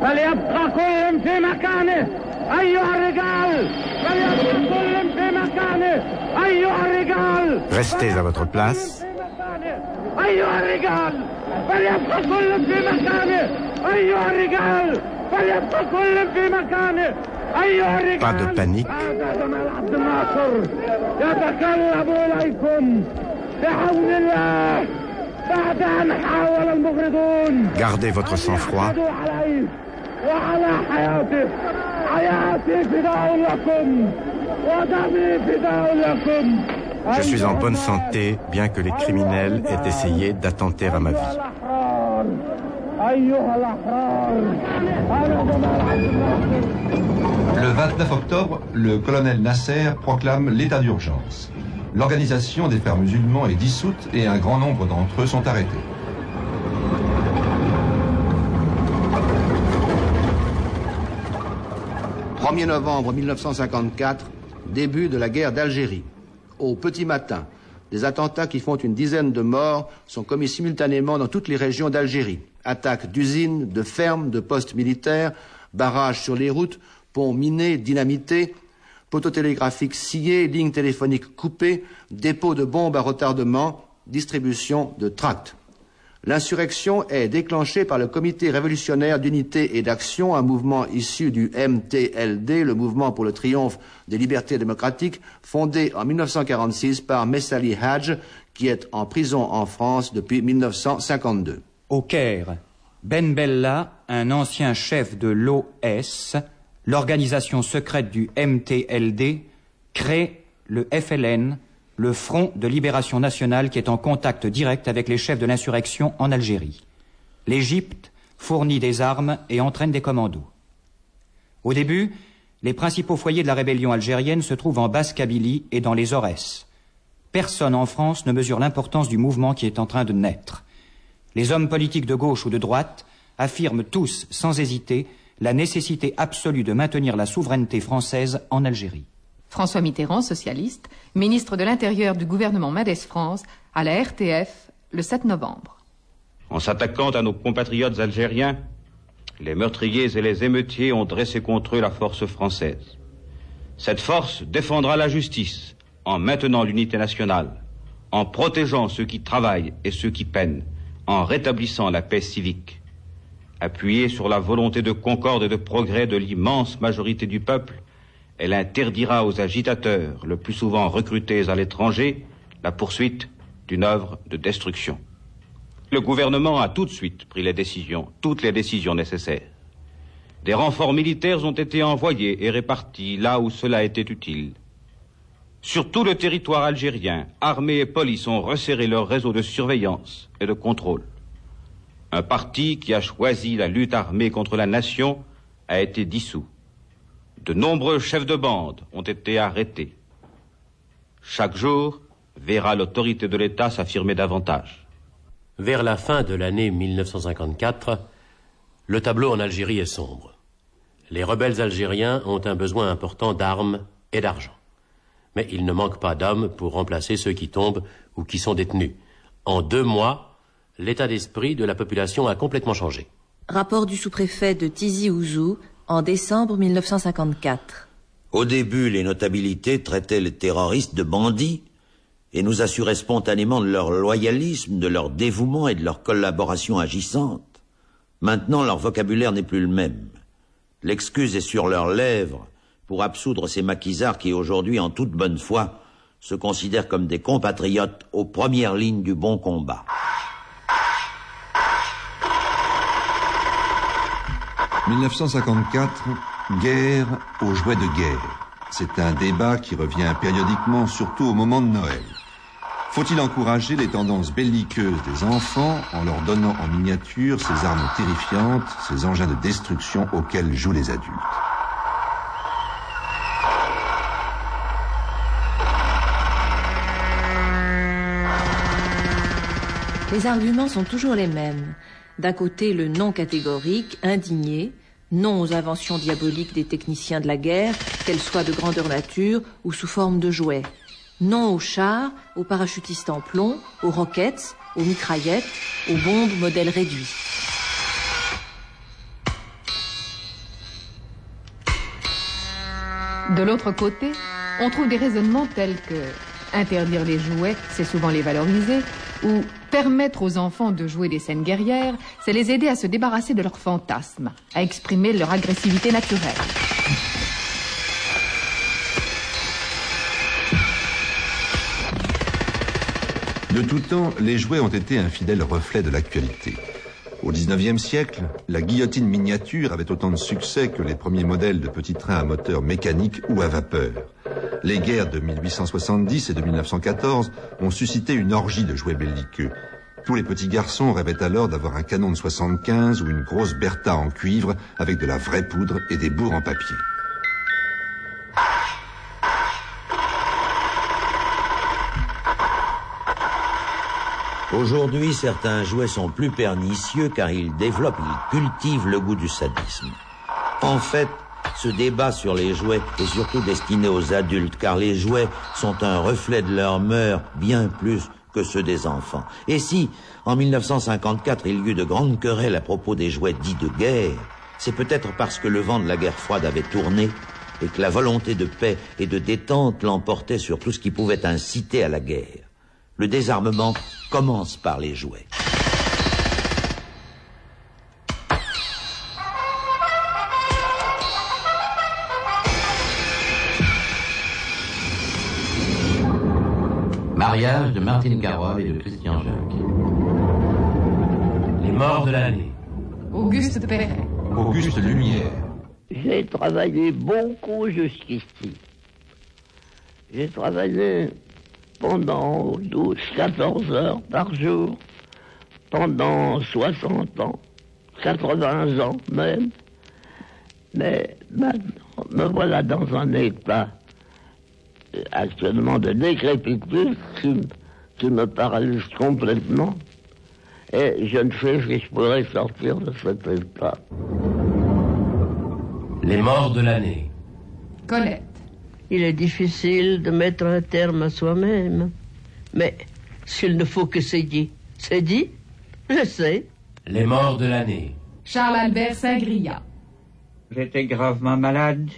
فليبقى كل في مكانه أيها الرجال Restez à votre place. Pas de panique. Gardez votre sang-froid. يعتدوا عليه وعلى حياته حياتي فداء لكم ودمي فداء لكم Je suis en bonne santé, bien que les criminels aient essayé d'attenter à ma vie. الأحرار أيها الأحرار أنا جمال عبد الناصر Le 29 octobre, le colonel Nasser proclame l'état d'urgence. L'organisation des frères musulmans est dissoute et un grand nombre d'entre eux sont arrêtés. « 1er novembre 1954, début de la guerre d'Algérie. Au petit matin, des attentats qui font une dizaine de morts sont commis simultanément dans toutes les régions d'Algérie. Attaques d'usines, de fermes, de postes militaires, barrages sur les routes, ponts minés, dynamités, poteaux télégraphiques sciés, lignes téléphoniques coupées, dépôts de bombes à retardement, distribution de tracts. L'insurrection est déclenchée par le Comité révolutionnaire d'unité et d'action, un mouvement issu du MTLD, le mouvement pour le triomphe des libertés démocratiques, fondé en 1946 par Messali Hadj, qui est en prison en France depuis 1952. Au Caire, Ben Bella, un ancien chef de l'OS, l'organisation secrète du MTLD, crée le FLN, le Front de libération nationale qui est en contact direct avec les chefs de l'insurrection en Algérie. L'Égypte fournit des armes et entraîne des commandos. Au début, les principaux foyers de la rébellion algérienne se trouvent en Basse-Kabylie et dans les Aurès. Personne en France ne mesure l'importance du mouvement qui est en train de naître. Les hommes politiques de gauche ou de droite affirment tous, sans hésiter, la nécessité absolue de maintenir la souveraineté française en Algérie. François Mitterrand, socialiste, ministre de l'Intérieur du gouvernement Madès France, à la RTF le 7 novembre. En s'attaquant à nos compatriotes algériens, les meurtriers et les émeutiers ont dressé contre eux la force française. Cette force défendra la justice en maintenant l'unité nationale, en protégeant ceux qui travaillent et ceux qui peinent, en rétablissant la paix civique. Appuyée sur la volonté de concorde et de progrès de l'immense majorité du peuple, elle interdira aux agitateurs, le plus souvent recrutés à l'étranger, la poursuite d'une œuvre de destruction. Le gouvernement a tout de suite pris les décisions, toutes les décisions nécessaires. Des renforts militaires ont été envoyés et répartis là où cela était utile. Sur tout le territoire algérien, armée et police ont resserré leur réseau de surveillance et de contrôle. Un parti qui a choisi la lutte armée contre la nation a été dissous. De nombreux chefs de bande ont été arrêtés. Chaque jour verra l'autorité de l'État s'affirmer davantage. Vers la fin de l'année 1954, le tableau en Algérie est sombre. Les rebelles algériens ont un besoin important d'armes et d'argent. Mais il ne manque pas d'hommes pour remplacer ceux qui tombent ou qui sont détenus. En deux mois, l'état d'esprit de la population a complètement changé. Rapport du sous-préfet de Tizi Ouzou en décembre 1954. Au début, les notabilités traitaient les terroristes de bandits et nous assuraient spontanément de leur loyalisme, de leur dévouement et de leur collaboration agissante. Maintenant, leur vocabulaire n'est plus le même. L'excuse est sur leurs lèvres pour absoudre ces maquisards qui, aujourd'hui, en toute bonne foi, se considèrent comme des compatriotes aux premières lignes du bon combat. 1954, guerre aux jouets de guerre. C'est un débat qui revient périodiquement, surtout au moment de Noël. Faut-il encourager les tendances belliqueuses des enfants en leur donnant en miniature ces armes terrifiantes, ces engins de destruction auxquels jouent les adultes? Les arguments sont toujours les mêmes. D'un côté, le non catégorique, indigné, non aux inventions diaboliques des techniciens de la guerre, qu'elles soient de grandeur nature ou sous forme de jouets. Non aux chars, aux parachutistes en plomb, aux roquettes, aux mitraillettes, aux bombes modèle réduit. De l'autre côté, on trouve des raisonnements tels que interdire les jouets, c'est souvent les valoriser, ou Permettre aux enfants de jouer des scènes guerrières, c'est les aider à se débarrasser de leurs fantasmes, à exprimer leur agressivité naturelle. De tout temps, les jouets ont été un fidèle reflet de l'actualité. Au XIXe siècle, la guillotine miniature avait autant de succès que les premiers modèles de petits trains à moteur mécanique ou à vapeur. Les guerres de 1870 et de 1914 ont suscité une orgie de jouets belliqueux. Tous les petits garçons rêvaient alors d'avoir un canon de 75 ou une grosse Bertha en cuivre avec de la vraie poudre et des bourres en papier. Aujourd'hui, certains jouets sont plus pernicieux car ils développent, ils cultivent le goût du sadisme. En fait, ce débat sur les jouets est surtout destiné aux adultes car les jouets sont un reflet de leur mœurs bien plus que ceux des enfants. Et si, en 1954, il y eut de grandes querelles à propos des jouets dits de guerre, c'est peut-être parce que le vent de la guerre froide avait tourné et que la volonté de paix et de détente l'emportait sur tout ce qui pouvait inciter à la guerre. Le désarmement commence par les jouets. Mariage de Martine Carole et de Christian Jacques. Les morts de l'année. Auguste Perret. Auguste Lumière. J'ai travaillé beaucoup jusqu'ici. J'ai travaillé pendant 12, 14 heures par jour, pendant 60 ans, 80 ans même. Mais maintenant, me voilà dans un état actuellement de décrépitude qui, qui me paralyse complètement. Et je ne sais si je pourrais sortir de cet état. Les morts de l'année. Colette. Il est difficile de mettre un terme à soi-même. Mais s'il ne faut que c'est dit, c'est dit, je sais. Les morts de l'année. Charles-Albert Saint-Grillat. J'étais gravement malade.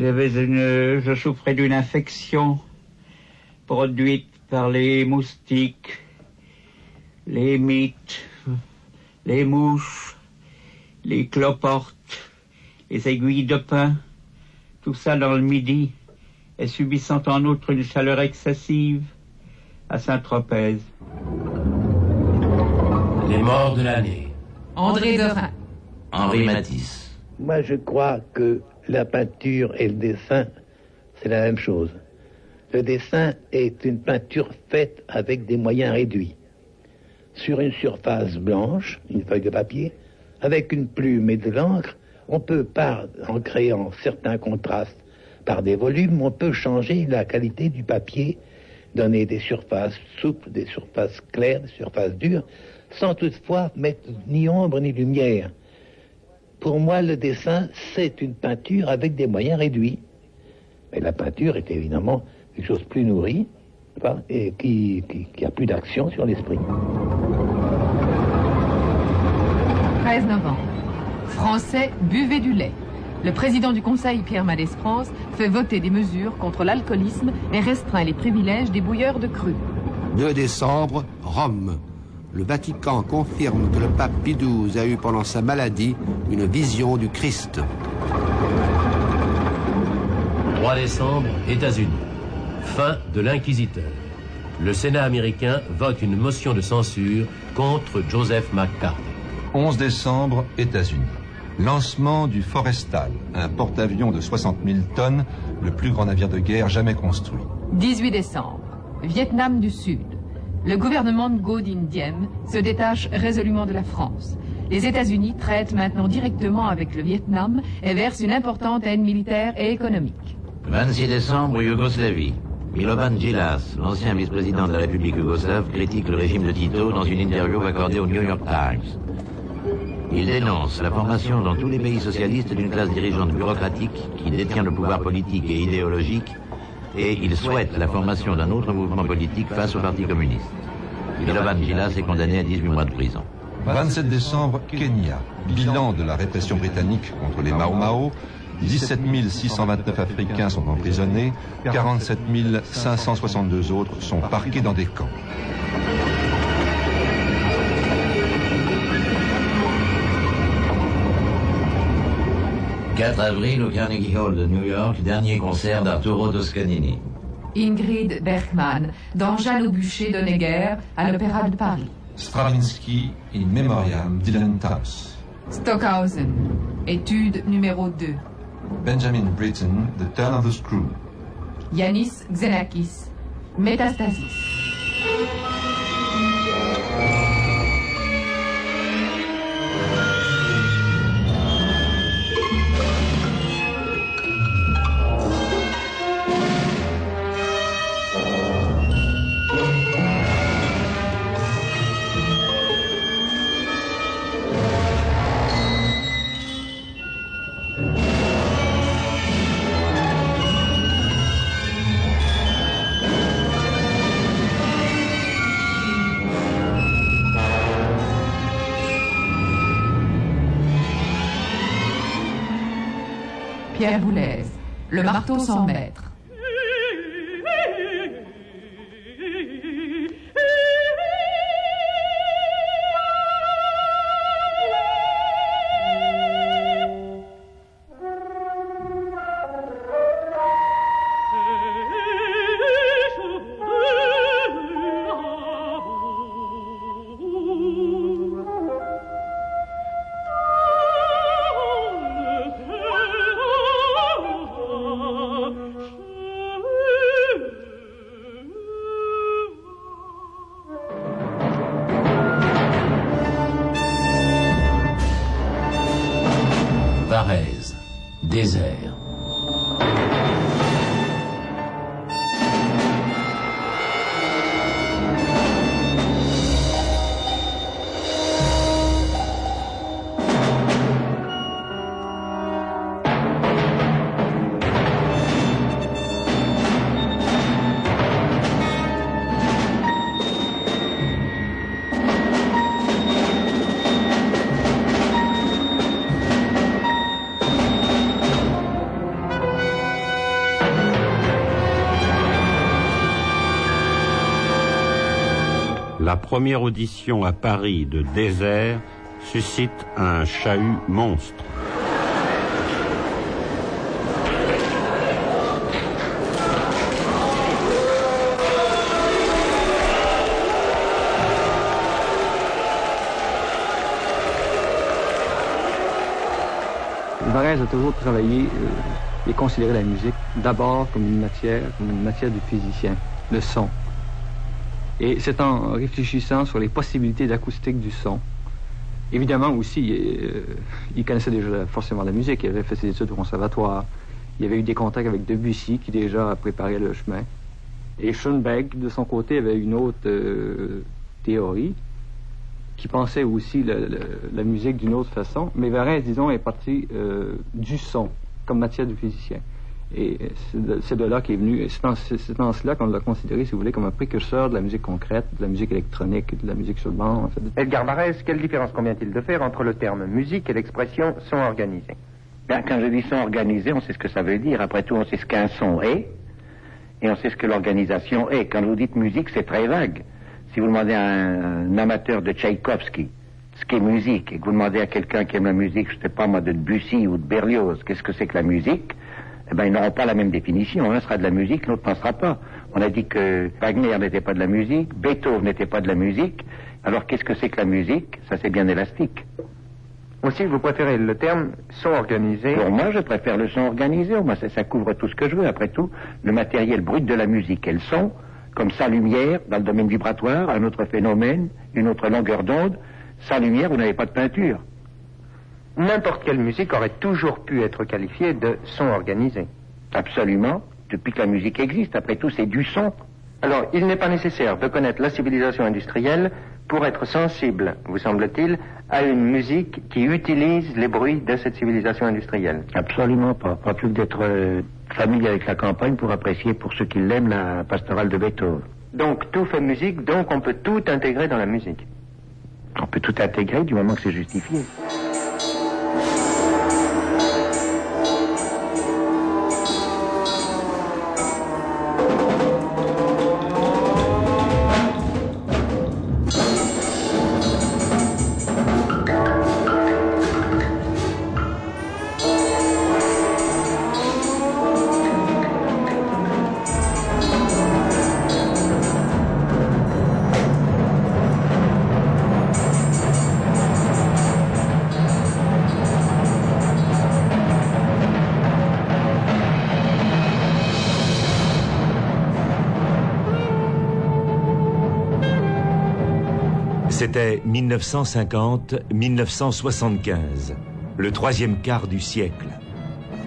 J'avais une, je souffrais d'une infection produite par les moustiques, les mites, les mouches, les cloportes, les aiguilles de pin, tout ça dans le midi, et subissant en outre une chaleur excessive à Saint-Tropez. Les morts de l'année. André Derain. Henri Matisse. Moi, je crois que la peinture et le dessin, c'est la même chose. Le dessin est une peinture faite avec des moyens réduits. Sur une surface blanche, une feuille de papier, avec une plume et de l'encre, on peut, par, en créant certains contrastes par des volumes, on peut changer la qualité du papier, donner des surfaces souples, des surfaces claires, des surfaces dures, sans toutefois mettre ni ombre ni lumière. Pour moi, le dessin, c'est une peinture avec des moyens réduits. Mais la peinture est évidemment une chose plus nourrie et qui, qui, qui a plus d'action sur l'esprit. 13 novembre. Français, buvez du lait. Le président du Conseil, Pierre Mendès France, fait voter des mesures contre l'alcoolisme et restreint les privilèges des bouilleurs de cru. 2 décembre, Rome. Le Vatican confirme que le pape Pie XII a eu pendant sa maladie une vision du Christ. 3 décembre, États-Unis. Fin de l'inquisiteur. Le Sénat américain vote une motion de censure contre Joseph McCarthy. 11 décembre, États-Unis. Lancement du Forestal, un porte-avions de 60 000 tonnes, le plus grand navire de guerre jamais construit. 18 décembre. Vietnam du Sud. Le gouvernement de Ngo Dinh Diem se détache résolument de la France. Les États-Unis traitent maintenant directement avec le Vietnam et versent une importante aide militaire et économique. 26 décembre, Yougoslavie. Milovan Djilas, l'ancien vice-président de la République yougoslave, critique le régime de Tito dans une interview accordée au New York Times. Il dénonce la formation dans tous les pays socialistes d'une classe dirigeante bureaucratique qui détient le pouvoir politique et idéologique et il souhaite la formation d'un autre mouvement politique face au Parti communiste. Milovan Djilas est condamné à 18 mois de prison. 27 décembre, Kenya. Bilan de la répression britannique contre les Mao Mao. 17 629 Africains sont emprisonnés, 47 562 autres sont parqués dans des camps. 4 avril au Carnegie Hall de New York, dernier concert d'Arturo Toscanini. Ingrid Bergman dans Jeanne au bûcher de Neger à l'Opéra de Paris. Stravinsky in memoriam Dylan Thomas. Stockhausen, étude numéro 2. Benjamin Britten, The Turn of the Screw. Yanis Xenakis, Métastasis. Pierre Boulez, Le marteau sans maître. Première audition à Paris de Désert suscite un chahut monstre. Varese a toujours travaillé euh, et considéré la musique d'abord comme une matière, comme une matière du physicien, le son. Et c'est en réfléchissant sur les possibilités d'acoustique du son. Évidemment aussi, euh, il connaissait déjà forcément la musique, il avait fait ses études au conservatoire. Il avait eu des contacts avec Debussy qui déjà préparait le chemin. Et Schoenberg, de son côté, avait une autre euh, théorie qui pensait aussi la musique d'une autre façon. Mais Varese, disons, est parti euh, du son comme matière du physicien. Et c'est de, de là qu'est venu, et c'est dans cela qu'on l'a considéré, si vous voulez, comme un précurseur de la musique concrète, de la musique électronique, de la musique sur le banc. En fait. Edgar Varèse, quelle différence convient-il de faire entre le terme musique et l'expression son organisé Ben, quand je dis son organisé, on sait ce que ça veut dire. Après tout, on sait ce qu'un son est et on sait ce que l'organisation est. Quand vous dites musique, c'est très vague. Si vous demandez à un, un amateur de Tchaïkovski ce qu'est musique et que vous demandez à quelqu'un qui aime la musique, je sais pas moi, de Debussy ou de Berlioz, qu'est-ce que c'est que la musique eh ben, ils n'auront pas la même définition. L'un sera de la musique, l'autre n'en sera pas. On a dit que Wagner n'était pas de la musique, Beethoven n'était pas de la musique. Alors qu'est-ce que c'est que la musique? Ça, c'est bien élastique. Aussi, vous préférez le terme son organisé Pour moi, je préfère le son organisé. Moi, ça, ça couvre tout ce que je veux. Après tout, le matériel brut de la musique et le son, comme sa lumière dans le domaine vibratoire, un autre phénomène, une autre longueur d'onde. Sans lumière, vous n'avez pas de peinture. N'importe quelle musique aurait toujours pu être qualifiée de son organisé. Absolument. Depuis que la musique existe, après tout, c'est du son. Alors, il n'est pas nécessaire de connaître la civilisation industrielle pour être sensible, vous semble-t-il, à une musique qui utilise les bruits de cette civilisation industrielle. Absolument pas. Pas plus que d'être euh, familier avec la campagne pour apprécier, pour ceux qui l'aiment, la pastorale de Beethoven. Donc, tout fait musique, donc on peut tout intégrer dans la musique. On peut tout intégrer du moment que c'est justifié. C'était 1950-1975, le troisième quart du siècle.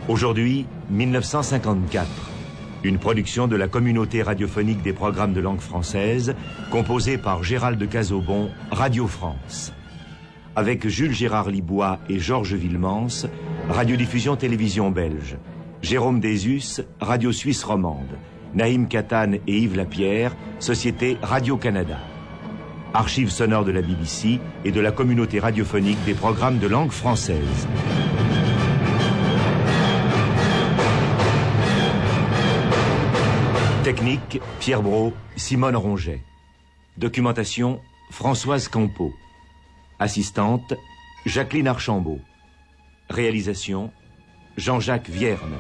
Aujourd'hui, 1954, une production de la communauté radiophonique des programmes de langue française, composée par Gérald de Cazobon, Radio France. Avec Jules Gérard Libois et Georges Villemans, Radiodiffusion Télévision Belge. Jérôme Désus, Radio Suisse Romande. Naïm Katane et Yves Lapierre, Société Radio-Canada. Archives sonores de la BBC et de la communauté radiophonique des programmes de langue française. Technique, Pierre Brault, Simone Ronget. Documentation, Françoise Campeau. Assistante, Jacqueline Archambault. Réalisation, Jean-Jacques Vierne.